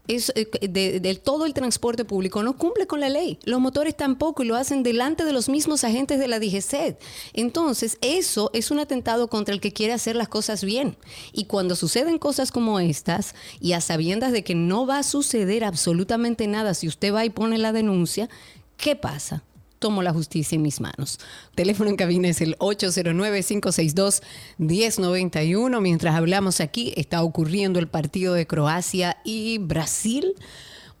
es, eh, de, todo el transporte público no cumple con la ley. Los motores tampoco y lo hacen delante de los mismos agentes de la DGCET. Entonces, eso es un atentado contra el que quiere hacer las cosas bien. Y cuando suceden cosas como estas, y a sabiendas de que no va a suceder absolutamente nada si usted va y pone la denuncia, ¿qué pasa? Tomo la justicia en mis manos. Teléfono en cabina es el 809-562-1091. Mientras hablamos aquí, está ocurriendo el partido de Croacia y Brasil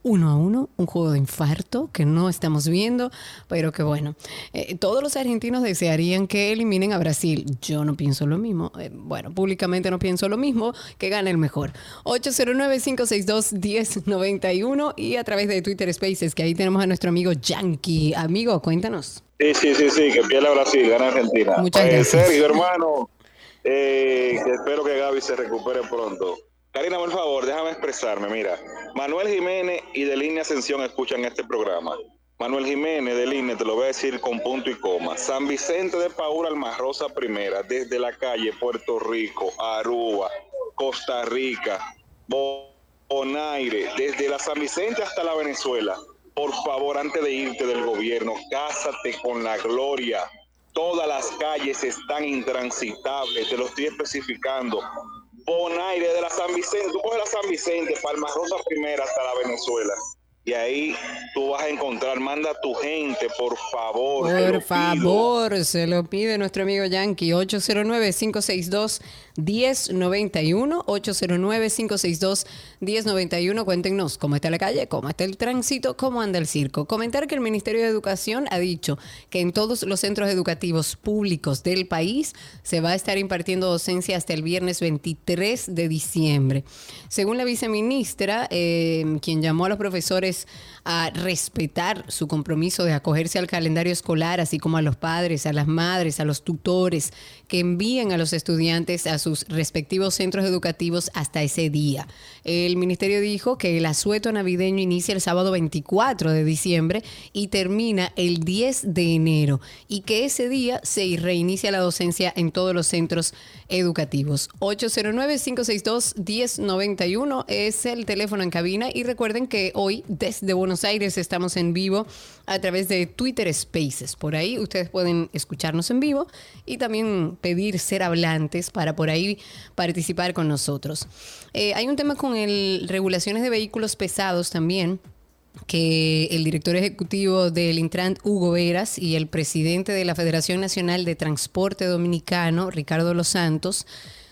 uno a uno, un juego de infarto que no estamos viendo, pero que bueno, eh, todos los argentinos desearían que eliminen a Brasil. Yo no pienso lo mismo. Eh, bueno, públicamente no pienso lo mismo, que gane el mejor. 809-562-1091 y a través de Twitter Spaces, que ahí tenemos a nuestro amigo Yankee. Amigo, cuéntanos. Sí, sí, sí, sí, que pierda Brasil, gana Argentina. Muchas pues, gracias. Sergio, hermano, eh, espero que Gaby se recupere pronto. Karina, por favor, déjame expresarme. Mira, Manuel Jiménez y de Línea Ascensión escuchan este programa. Manuel Jiménez de Línea, te lo voy a decir con punto y coma. San Vicente de Paúl Almarrosa Primera, desde la calle Puerto Rico, Aruba, Costa Rica, Bonaire, desde la San Vicente hasta la Venezuela. Por favor, antes de irte del gobierno, cásate con la gloria. Todas las calles están intransitables, te lo estoy especificando. Bonaire de la San Vicente, tú coges la San Vicente, Palma Rosa primera hasta la Venezuela. Y ahí tú vas a encontrar, manda a tu gente, por favor. Por favor, se lo pide nuestro amigo Yankee, 809-562. 1091 809 562 1091. Cuéntenos cómo está la calle, cómo está el tránsito, cómo anda el circo. Comentar que el Ministerio de Educación ha dicho que en todos los centros educativos públicos del país se va a estar impartiendo docencia hasta el viernes 23 de diciembre. Según la viceministra, eh, quien llamó a los profesores a respetar su compromiso de acogerse al calendario escolar, así como a los padres, a las madres, a los tutores que envíen a los estudiantes a sus respectivos centros educativos hasta ese día. El ministerio dijo que el asueto navideño inicia el sábado 24 de diciembre y termina el 10 de enero y que ese día se reinicia la docencia en todos los centros educativos. 809-562-1091 es el teléfono en cabina y recuerden que hoy desde Buenos Aires estamos en vivo a través de Twitter Spaces. Por ahí ustedes pueden escucharnos en vivo y también pedir ser hablantes para por ahí participar con nosotros. Eh, hay un tema con el regulaciones de vehículos pesados también que el director ejecutivo del Intran, Hugo Veras, y el presidente de la Federación Nacional de Transporte Dominicano, Ricardo Los Santos,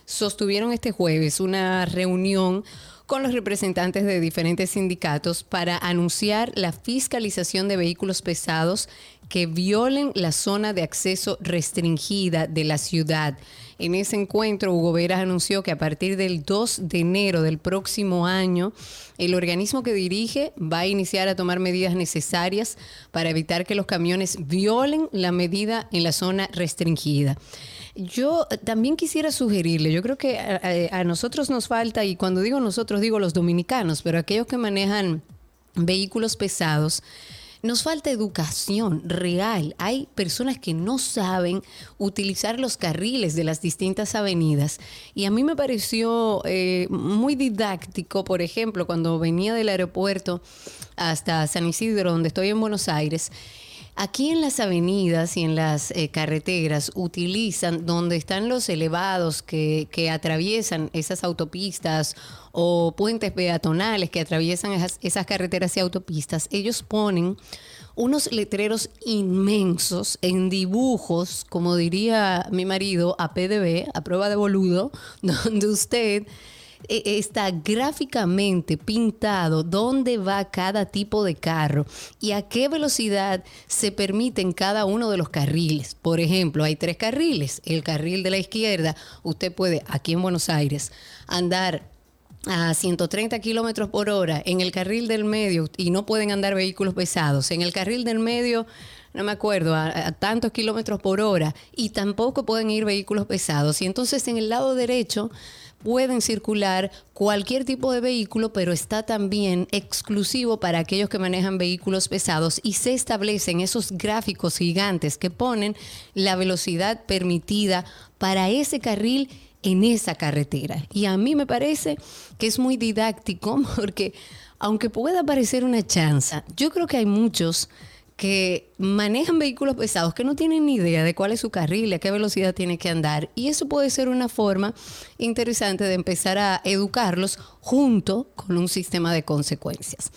sostuvieron este jueves una reunión con los representantes de diferentes sindicatos para anunciar la fiscalización de vehículos pesados que violen la zona de acceso restringida de la ciudad. En ese encuentro, Hugo Veras anunció que a partir del 2 de enero del próximo año, el organismo que dirige va a iniciar a tomar medidas necesarias para evitar que los camiones violen la medida en la zona restringida. Yo también quisiera sugerirle, yo creo que a, nosotros nos falta, y cuando digo nosotros digo los dominicanos, pero aquellos que manejan vehículos pesados, nos falta educación real. Hay personas que no saben utilizar los carriles de las distintas avenidas. Y a mí me pareció eh, muy didáctico, por ejemplo, cuando venía del aeropuerto hasta San Isidro, donde estoy en Buenos Aires, Aquí en las avenidas y en las eh, carreteras utilizan donde están los elevados que, atraviesan esas autopistas o puentes peatonales que atraviesan esas, esas carreteras y autopistas, ellos ponen unos letreros inmensos en dibujos, como diría mi marido, a PDB, a prueba de boludo, donde usted está gráficamente pintado dónde va cada tipo de carro y a qué velocidad se permiten cada uno de los carriles. Por ejemplo, hay tres carriles. El carril de la izquierda, usted puede, aquí en Buenos Aires, andar a 130 kilómetros por hora en el carril del medio y no pueden andar vehículos pesados. En el carril del medio no me acuerdo, a, tantos kilómetros por hora y tampoco pueden ir vehículos pesados. Y entonces en el lado derecho pueden circular cualquier tipo de vehículo, pero está también exclusivo para aquellos que manejan vehículos pesados y se establecen esos gráficos gigantes que ponen la velocidad permitida para ese carril en esa carretera. Y a mí me parece que es muy didáctico porque aunque pueda parecer una chanza, yo creo que hay muchos que manejan vehículos pesados que no tienen ni idea de cuál es su carril, a qué velocidad tiene que andar. Y eso puede ser una forma interesante de empezar a educarlos junto con un sistema de consecuencias.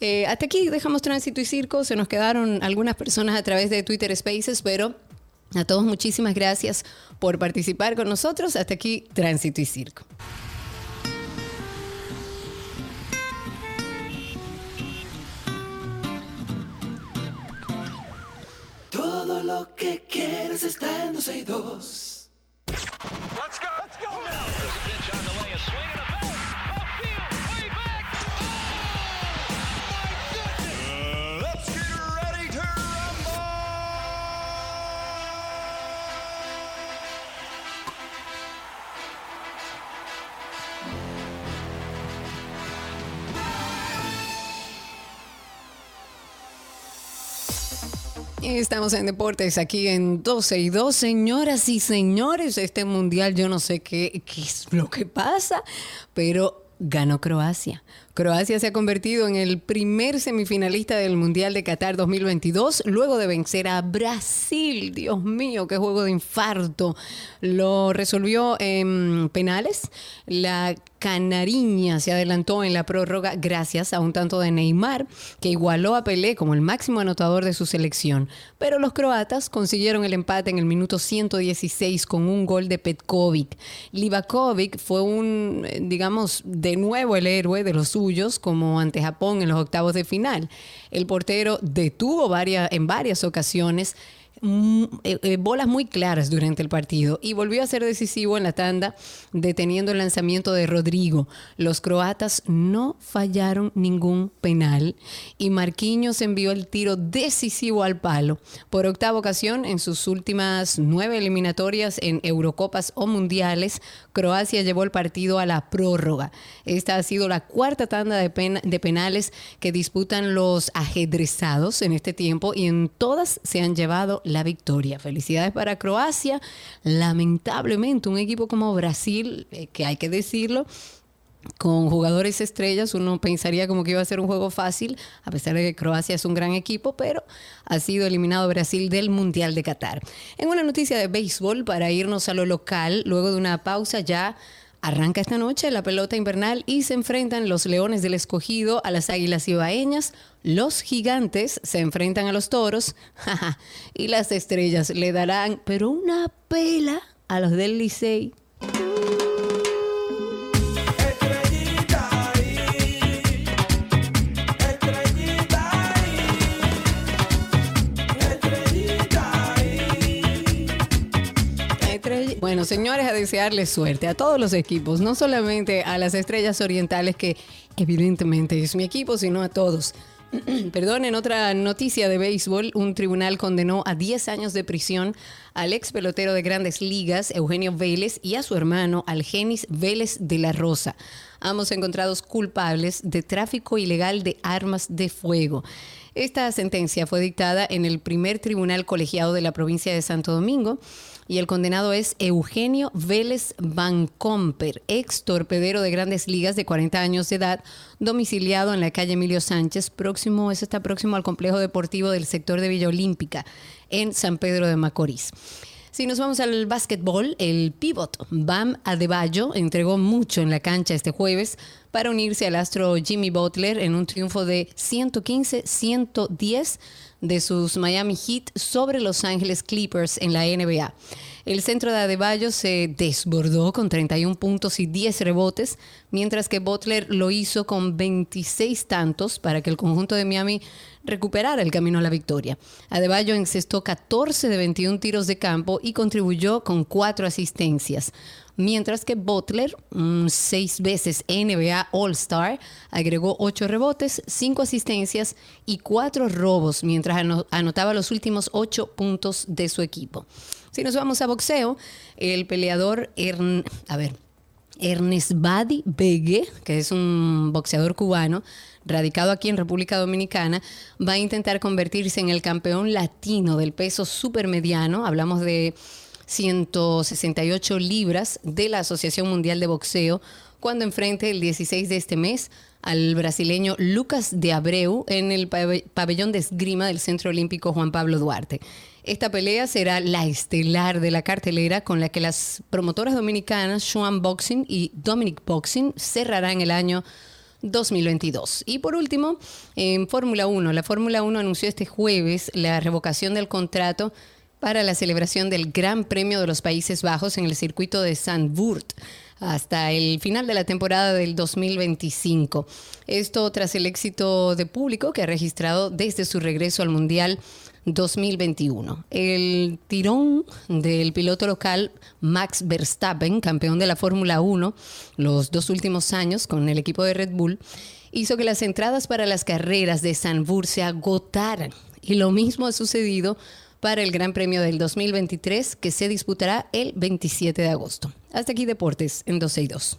Eh, hasta aquí dejamos tránsito y circo. Se nos quedaron algunas personas a través de Twitter Spaces, pero a todos muchísimas gracias por participar con nosotros. Hasta aquí tránsito y circo. Lo que quieres está en 12 y 2. Let's go, let's go. Estamos en deportes aquí en 12 y 2. Señoras y señores, este mundial yo no sé qué, qué es lo que pasa, pero ganó Croacia. Croacia se ha convertido en el primer semifinalista del Mundial de Qatar 2022 luego de vencer a Brasil. Dios mío, qué juego de infarto. Lo resolvió en penales. La Canariña se adelantó en la prórroga gracias a un tanto de Neymar, que igualó a Pelé como el máximo anotador de su selección. Pero los croatas consiguieron el empate en el minuto 116 con un gol de Petkovic. Livakovic fue un, eh, digamos, de nuevo el héroe de los suyos como ante Japón en los octavos de final. El portero detuvo varias, en varias ocasiones eh, eh, bolas muy claras durante el partido y volvió a ser decisivo en la tanda deteniendo el lanzamiento de Rodrigo. Los croatas no fallaron ningún penal y Marquinhos envió el tiro decisivo al palo. Por octava ocasión en sus últimas nueve eliminatorias en Eurocopas o Mundiales, Croacia llevó el partido a la prórroga. Esta ha sido la cuarta tanda de, de penales que disputan los ajedrezados en este tiempo y en todas se han llevado la victoria. Felicidades para Croacia. Lamentablemente, un equipo como Brasil, eh, que hay que decirlo, con jugadores estrellas, uno pensaría como que iba a ser un juego fácil, a pesar de que Croacia es un gran equipo, pero ha sido eliminado Brasil del Mundial de Qatar. En una noticia de béisbol, para irnos a lo local, luego de una pausa ya Arranca esta noche la pelota invernal y se enfrentan los Leones del Escogido a las Águilas Ibaeñas. Los Gigantes se enfrentan a los Toros. y las Estrellas le darán, pero una pela a los del Licey. Bueno, señores, a desearles suerte a todos los equipos, no solamente a las estrellas orientales, que evidentemente es mi equipo, sino a todos. Perdón, en otra noticia de béisbol, un tribunal condenó a 10 años de prisión al ex pelotero de grandes ligas, Eugenio Vélez, y a su hermano, Algenis Vélez de la Rosa. ambos encontrados culpables de tráfico ilegal de armas de fuego. Esta sentencia fue dictada en el primer tribunal colegiado de la provincia de Santo Domingo y el condenado es Eugenio Vélez Comper, ex torpedero de grandes ligas de 40 años de edad, domiciliado en la calle Emilio Sánchez, próximo, es está próximo al complejo deportivo del sector de Villa Olímpica, en San Pedro de Macorís. Si nos vamos al básquetbol, el pivot Bam Adebayo entregó mucho en la cancha este jueves para unirse al astro Jimmy Butler en un triunfo de 115-110 de sus Miami Heat sobre Los Ángeles Clippers en la NBA. El centro de Adebayo se desbordó con 31 puntos y 10 rebotes, mientras que Butler lo hizo con 26 tantos para que el conjunto de Miami recuperara el camino a la victoria. Adebayo encestó 14 de 21 tiros de campo y contribuyó con 4 asistencias mientras que Butler, seis veces NBA All-Star, agregó ocho rebotes, cinco asistencias y cuatro robos, mientras anotaba los últimos ocho puntos de su equipo. Si nos vamos a boxeo, el peleador, a ver, Ernest Badi Begue, que es un boxeador cubano, radicado aquí en República Dominicana, va a intentar convertirse en el campeón latino del peso supermediano. Hablamos de 168 libras de la Asociación Mundial de Boxeo cuando enfrente el 16 de este mes al brasileño Lucas de Abreu en el pabellón de esgrima del Centro Olímpico Juan Pablo Duarte. Esta pelea será la estelar de la cartelera con la que las promotoras dominicanas Swan Boxing y Dominic Boxing cerrarán el año 2022. Y por último, en Fórmula 1, la Fórmula 1 anunció este jueves la revocación del contrato para la celebración del Gran Premio de los Países Bajos en el circuito de Zandvoort hasta el final de la temporada del 2025. Esto tras el éxito de público que ha registrado desde su regreso al Mundial 2021. El tirón del piloto local Max Verstappen, campeón de la Fórmula 1 los dos últimos años con el equipo de Red Bull, hizo que las entradas para las carreras de Zandvoort se agotaran. Y lo mismo ha sucedido para el Gran Premio del 2023 que se disputará el 27 de agosto. Hasta aquí Deportes en 12 y 2.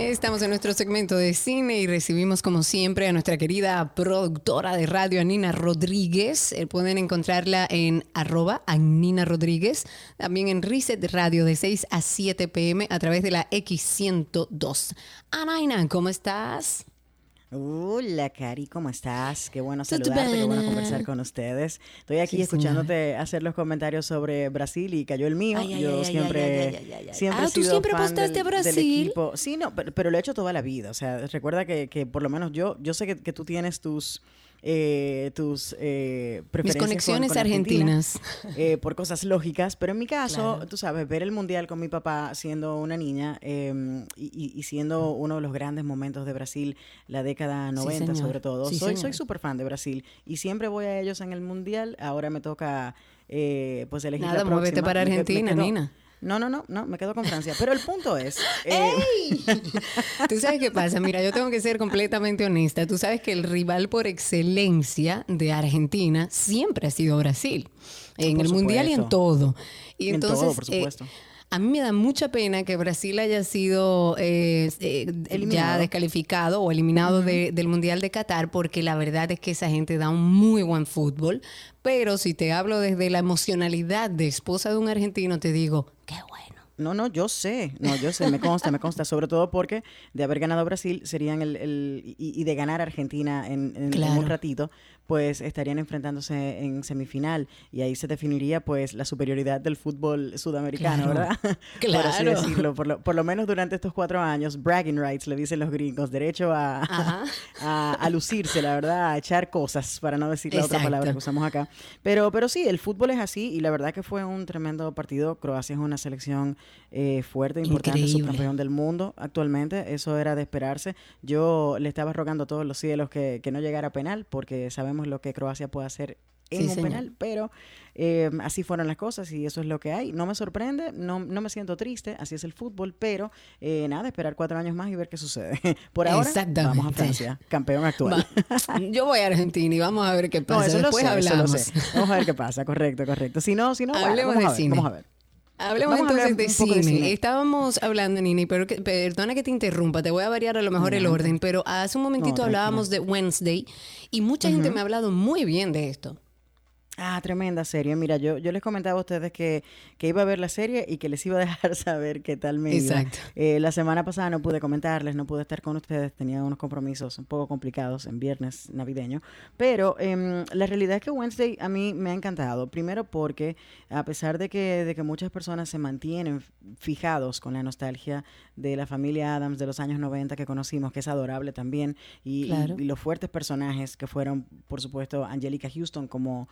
Estamos en nuestro segmento de cine y recibimos como siempre a nuestra querida productora de radio, Anina Rodríguez. Eh, pueden encontrarla en arroba Anina Rodríguez, también en Reset Radio de 6 a 7 pm a través de la X102. Anaina, ¿cómo estás? Hola, Cari, ¿cómo estás? Qué bueno saludarte, qué bueno conversar con ustedes. Estoy aquí escuchándote hacer los comentarios sobre Brasil y cayó el mío. Yo siempre, siempre ah, ¿tú siempre apostaste a Brasil? Sí, no, pero, lo he hecho toda la vida. O sea, recuerda que, que por lo menos yo, yo sé que, que tú tienes tus eh, tus eh, Mis conexiones argentinas. Eh, por cosas lógicas, pero en mi caso, tú sabes, ver el mundial con mi papá siendo una niña em, y, siendo uno de los grandes momentos de Brasil, la década 90 sobre todo. soy soy súper fan de Brasil y siempre voy a ellos en el mundial. Ahora me toca pues elegir Nada, la próxima. para Argentina, Nina. No, no, no, no, me quedo con Francia. Pero el punto es. Eh, Tú sabes qué pasa. Mira, yo tengo que ser completamente honesta. Tú sabes que el rival por excelencia de Argentina siempre ha sido Brasil. En el mundial y en todo. Y entonces, todo, por eh, supuesto. A mí me da mucha pena que Brasil haya sido eh, ya descalificado o eliminado del Mundial de Qatar porque la verdad es que esa gente da un muy buen fútbol. Pero si te hablo desde la emocionalidad de esposa de un argentino, te digo. No, no, yo sé, no, yo sé, me consta, me consta, sobre todo porque de haber ganado Brasil serían el, el y, de ganar Argentina en, un ratito, pues estarían enfrentándose en semifinal y ahí se definiría pues la superioridad del fútbol sudamericano, ¿verdad? Claro. por así decirlo, por lo, menos durante estos cuatro años, bragging rights, le dicen los gringos, derecho a, a, lucirse, la verdad, a echar cosas, para no decir la otra palabra que usamos acá. Pero, pero sí, el fútbol es así y la verdad que fue un tremendo partido. Croacia es una selección eh, fuerte, importante, subcampeón del mundo actualmente, eso era de esperarse. Yo le estaba rogando a todos los cielos que, que no llegara a penal porque sabemos lo que Croacia puede hacer en un penal, pero eh, así fueron las cosas y eso es lo que hay. No me sorprende, no, no me siento triste, así es el fútbol, pero eh, nada, esperar cuatro años más y ver qué sucede. Por ahora, vamos a Francia, campeón actual. Yo voy a Argentina y vamos a ver qué pasa. eso Después hablamos. Vamos a ver qué pasa, correcto, correcto. Si no, si no, Hablemos vamos, de cine. vamos a ver. Hablemos entonces de cine. Estábamos hablando, Nini, pero perdona que te interrumpa, te voy a variar a lo mejor el orden, pero hace un momentito hablábamos de Wednesday y mucha gente me ha hablado muy bien de esto. Ah, tremenda serie. Mira, yo, yo les comentaba a ustedes que, que, iba a ver la serie y que les iba a dejar saber qué tal me iba. Exacto. Eh, la semana pasada no pude comentarles, no pude estar con ustedes, tenía unos compromisos un poco complicados en viernes navideño, pero em, la realidad es que Wednesday a mí me ha encantado. Primero porque a pesar de que, de que muchas personas se mantienen fijados con la nostalgia de la familia Adams de los años 90 que conocimos, que es adorable también, y, y los fuertes personajes que fueron, por supuesto, Angelica Houston como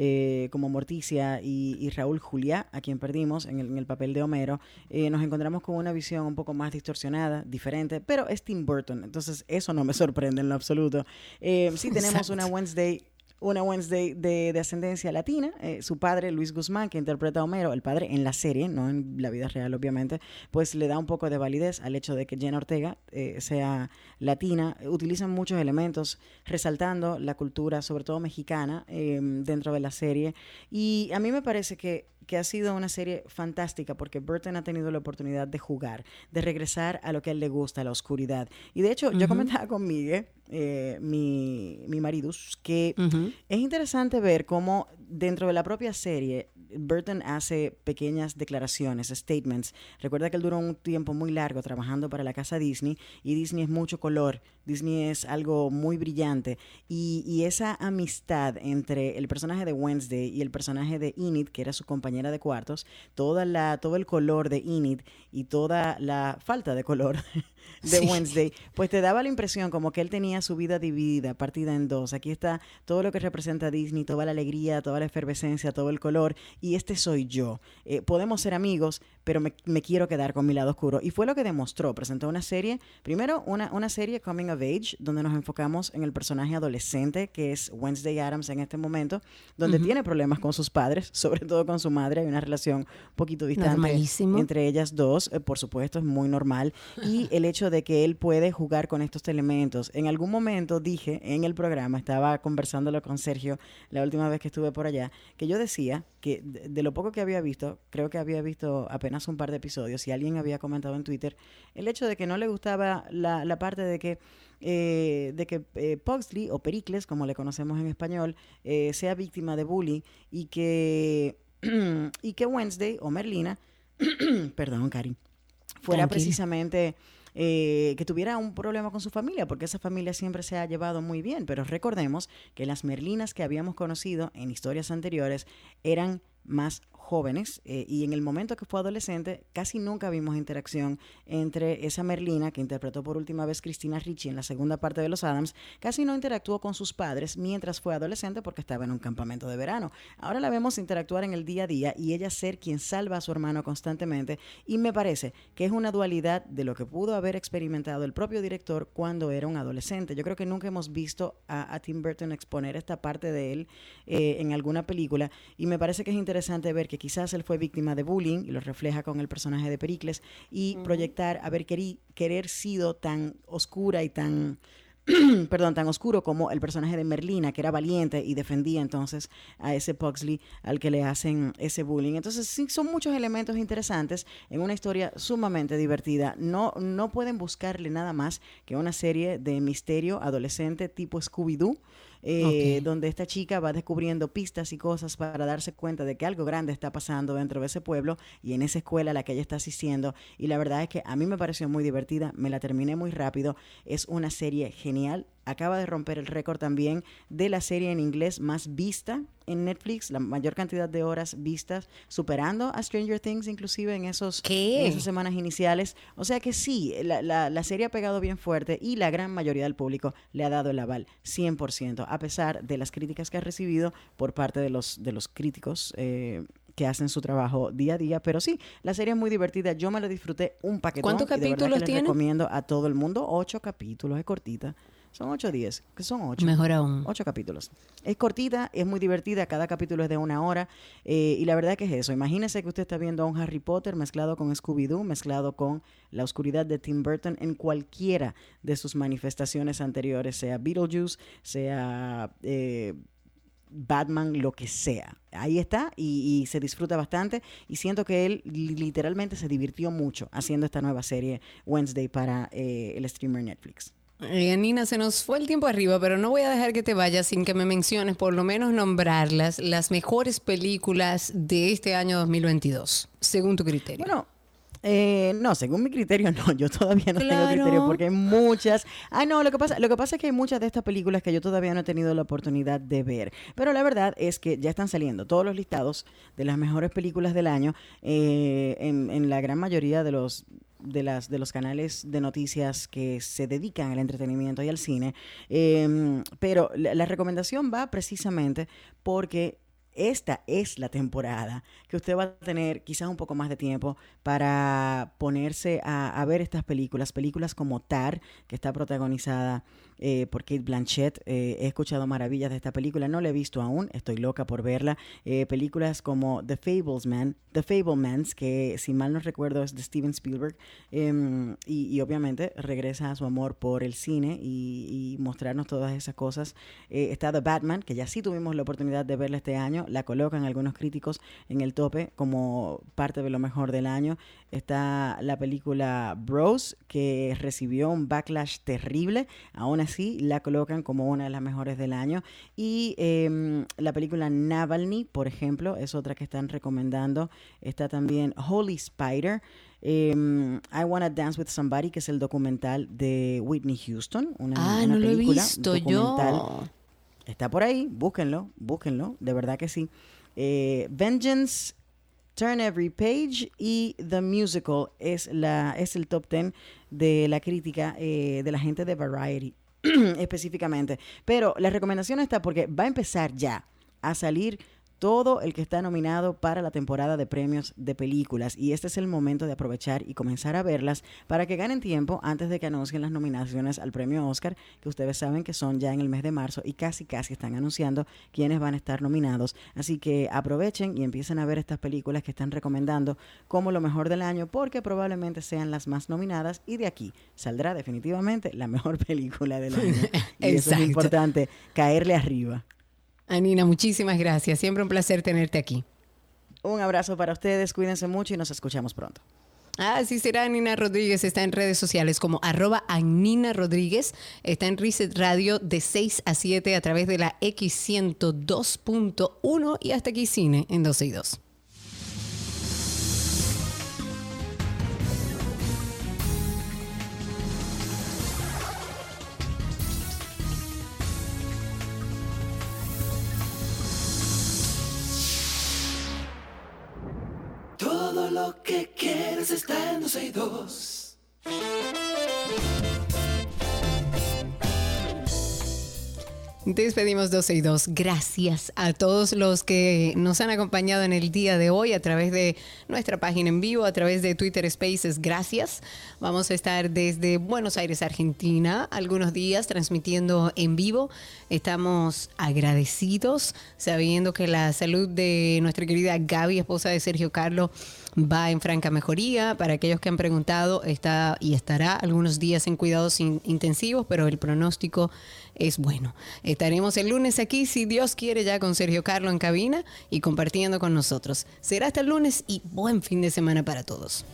eh, como Morticia y, Raúl Juliá, a quien perdimos en el, papel de Homero, eh, nos encontramos con una visión un poco más distorsionada, diferente, pero es Tim Burton, entonces eso no me sorprende en lo absoluto. Eh, sí tenemos una Wednesday una Wednesday de, ascendencia latina. Eh, su padre, Luis Guzmán, que interpreta a Homero, el padre en la serie, no en la vida real, obviamente, pues le da un poco de validez al hecho de que Jenna Ortega eh, sea latina. Utilizan muchos elementos resaltando la cultura, sobre todo mexicana, em, dentro de la serie. Y a mí me parece que que ha sido una serie fantástica porque Burton ha tenido la oportunidad de jugar, de regresar a lo que a él le gusta, a la oscuridad. Y de hecho, yo comentaba con Miguel, eh, mi, mi marido, que es interesante ver cómo dentro de la propia serie Burton hace pequeñas declaraciones, statements. Recuerda que él duró un tiempo muy largo trabajando para la casa Disney y Disney es mucho color, Disney es algo muy brillante y, y esa amistad entre el personaje de Wednesday y el personaje de Enid, que era su compañera de cuartos, toda la, todo el color de Enid y toda la falta de color de Wednesday, pues te daba la impresión como que él tenía su vida dividida, partida en dos. Aquí está todo lo que representa Disney, toda la alegría, toda la efervescencia, todo el color, y este soy yo. Eh, podemos ser amigos, pero me, quiero quedar con mi lado oscuro. Y fue lo que demostró. Presentó una serie, primero una, una serie Coming of Age, donde nos enfocamos en el personaje adolescente, que es Wednesday Adams en este momento, donde tiene problemas con sus padres, sobre todo con su madre. Hay una relación un poquito distante entre ellas dos, eh, por supuesto, es muy normal. Y el hecho de que él puede jugar con estos elementos. En algún momento dije en el programa, estaba conversándolo con Sergio la última vez que estuve por allá, que yo decía que de, lo poco que había visto, creo que había visto apenas un par de episodios y alguien había comentado en Twitter el hecho de que no le gustaba la, la parte de que eh, de que eh, Pugsley o Pericles, como le conocemos en español, eh, sea víctima de bullying y que, y que Wednesday o Merlina, perdón, Karin, fuera precisamente eh, que tuviera un problema con su familia, porque esa familia siempre se ha llevado muy bien. Pero recordemos que las Merlinas que habíamos conocido en historias anteriores eran más jóvenes eh, y en el momento que fue adolescente casi nunca vimos interacción entre esa Merlina que interpretó por última vez Cristina Ricci en la segunda parte de Los Adams, casi no interactuó con sus padres mientras fue adolescente porque estaba en un campamento de verano. Ahora la vemos interactuar en el día a día y ella ser quien salva a su hermano constantemente y me parece que es una dualidad de lo que pudo haber experimentado el propio director cuando era un adolescente. Yo creo que nunca hemos visto a, Tim Burton exponer esta parte de él eh, en alguna película y me parece que es interesante ver que quizás él fue víctima de bullying, y lo refleja con el personaje de Pericles, y proyectar haber querido querer sido tan oscura y tan perdón, tan oscuro como el personaje de Merlina, que era valiente y defendía entonces a ese Pugsley al que le hacen ese bullying. Entonces, sí, son muchos elementos interesantes en una historia sumamente divertida. No, no pueden buscarle nada más que una serie de misterio adolescente tipo Scooby-Doo eh, donde esta chica va descubriendo pistas y cosas para darse cuenta de que algo grande está pasando dentro de ese pueblo y en esa escuela la que ella está asistiendo. Y la verdad es que a mí me pareció muy divertida, me la terminé muy rápido, es una serie genial acaba de romper el récord también de la serie en inglés más vista en Netflix, la mayor cantidad de horas vistas, superando a Stranger Things inclusive en, esos, esas semanas iniciales. O sea que sí, la, la, serie ha pegado bien fuerte y la gran mayoría del público le ha dado el aval 100%, a pesar de las críticas que ha recibido por parte de los, de los críticos. Eh, que hacen su trabajo día a día. Pero sí, la serie es muy divertida. Yo me la disfruté un paquetón. ¿Cuántos capítulos tiene? recomiendo a todo el mundo. Ocho capítulos, es cortita. Son ocho días, que son ocho. Mejor aún. Ocho capítulos. Es cortita, es muy divertida, cada capítulo es de una hora. Eh, y la verdad que es eso. Imagínese que usted está viendo a un Harry Potter mezclado con Scooby-Doo, mezclado con la oscuridad de Tim Burton en cualquiera de sus manifestaciones anteriores, sea Beetlejuice, sea... Eh, Batman, lo que sea. Ahí está y, se disfruta bastante y siento que él literalmente se divirtió mucho haciendo esta nueva serie Wednesday para eh, el streamer Netflix. Eh, Nina, se nos fue el tiempo arriba, pero no voy a dejar que te vayas sin que me menciones, por lo menos nombrarlas, las mejores películas de este año 2022, según tu criterio. Bueno, eh, no, según mi criterio, no. Yo todavía no tengo criterio porque hay muchas. Ah, no, lo que pasa, lo que pasa es que hay muchas de estas películas que yo todavía no he tenido la oportunidad de ver. Pero la verdad es que ya están saliendo todos los listados de las mejores películas del año eh, en, la gran mayoría de los de las de los canales de noticias que se dedican al entretenimiento y al cine. Em, pero la recomendación va precisamente porque esta es la temporada que usted va a tener quizás un poco más de tiempo para ponerse a, ver estas películas, películas como Tar, que está protagonizada eh, por Kate Blanchett. Eh, he escuchado maravillas de esta película, no la he visto aún, estoy loca por verla. Eh, películas como The Fablesman, The Fablemans, que si mal no recuerdo es de Steven Spielberg, em, y, obviamente regresa a su amor por el cine y, y mostrarnos todas esas cosas. está The Batman, que ya sí tuvimos la oportunidad de verla este año, la colocan algunos críticos en el tope como parte de lo mejor del año. Está la película Bros, que recibió un backlash terrible, aún así la colocan como una de las mejores del año. Y em, la película Navalny, por ejemplo, es otra que están recomendando. Está también Holy Spider. Em, I Wanna Dance with Somebody, que es el documental de Whitney Houston. Una, ah, no lo he visto yo. Está por ahí, búsquenlo, búsquenlo, de verdad que sí. Eh, Vengeance Turn Every Page y The Musical es, la, es el top 10 de la crítica eh, de la gente de Variety específicamente. Pero la recomendación está porque va a empezar ya a salir todo el que está nominado para la temporada de premios de películas y este es el momento de aprovechar y comenzar a verlas para que ganen tiempo antes de que anuncien las nominaciones al premio Oscar, que ustedes saben que son ya en el mes de marzo y casi casi están anunciando quiénes van a estar nominados. Así que aprovechen y empiecen a ver estas películas que están recomendando como lo mejor del año porque probablemente sean las más nominadas y de aquí saldrá definitivamente la mejor película del año. y eso es importante, caerle arriba. Anina, muchísimas gracias. Siempre un placer tenerte aquí. Un abrazo para ustedes, cuídense mucho y nos escuchamos pronto. Así será, Anina Rodríguez está en redes sociales como arroba Anina Rodríguez, está en Reset Radio de 6 a 7 a través de la X102.1 y hasta aquí cine en 12 y 2. Todo lo que quieres está en 12 y 2. Despedimos 12 y 2. Gracias a todos los que nos han acompañado en el día de hoy a través de nuestra página en vivo, a través de Twitter Spaces. Gracias. Vamos a estar desde Buenos Aires, Argentina, algunos días transmitiendo en vivo. Estamos agradecidos sabiendo que la salud de nuestra querida Gaby, esposa de Sergio Carlos, va en franca mejoría. Para aquellos que han preguntado, está y estará algunos días en cuidados intensivos, pero el pronóstico es bueno. Estaremos el lunes aquí, si Dios quiere, ya con Sergio Carlo en cabina y compartiendo con nosotros. Será hasta el lunes y buen fin de semana para todos.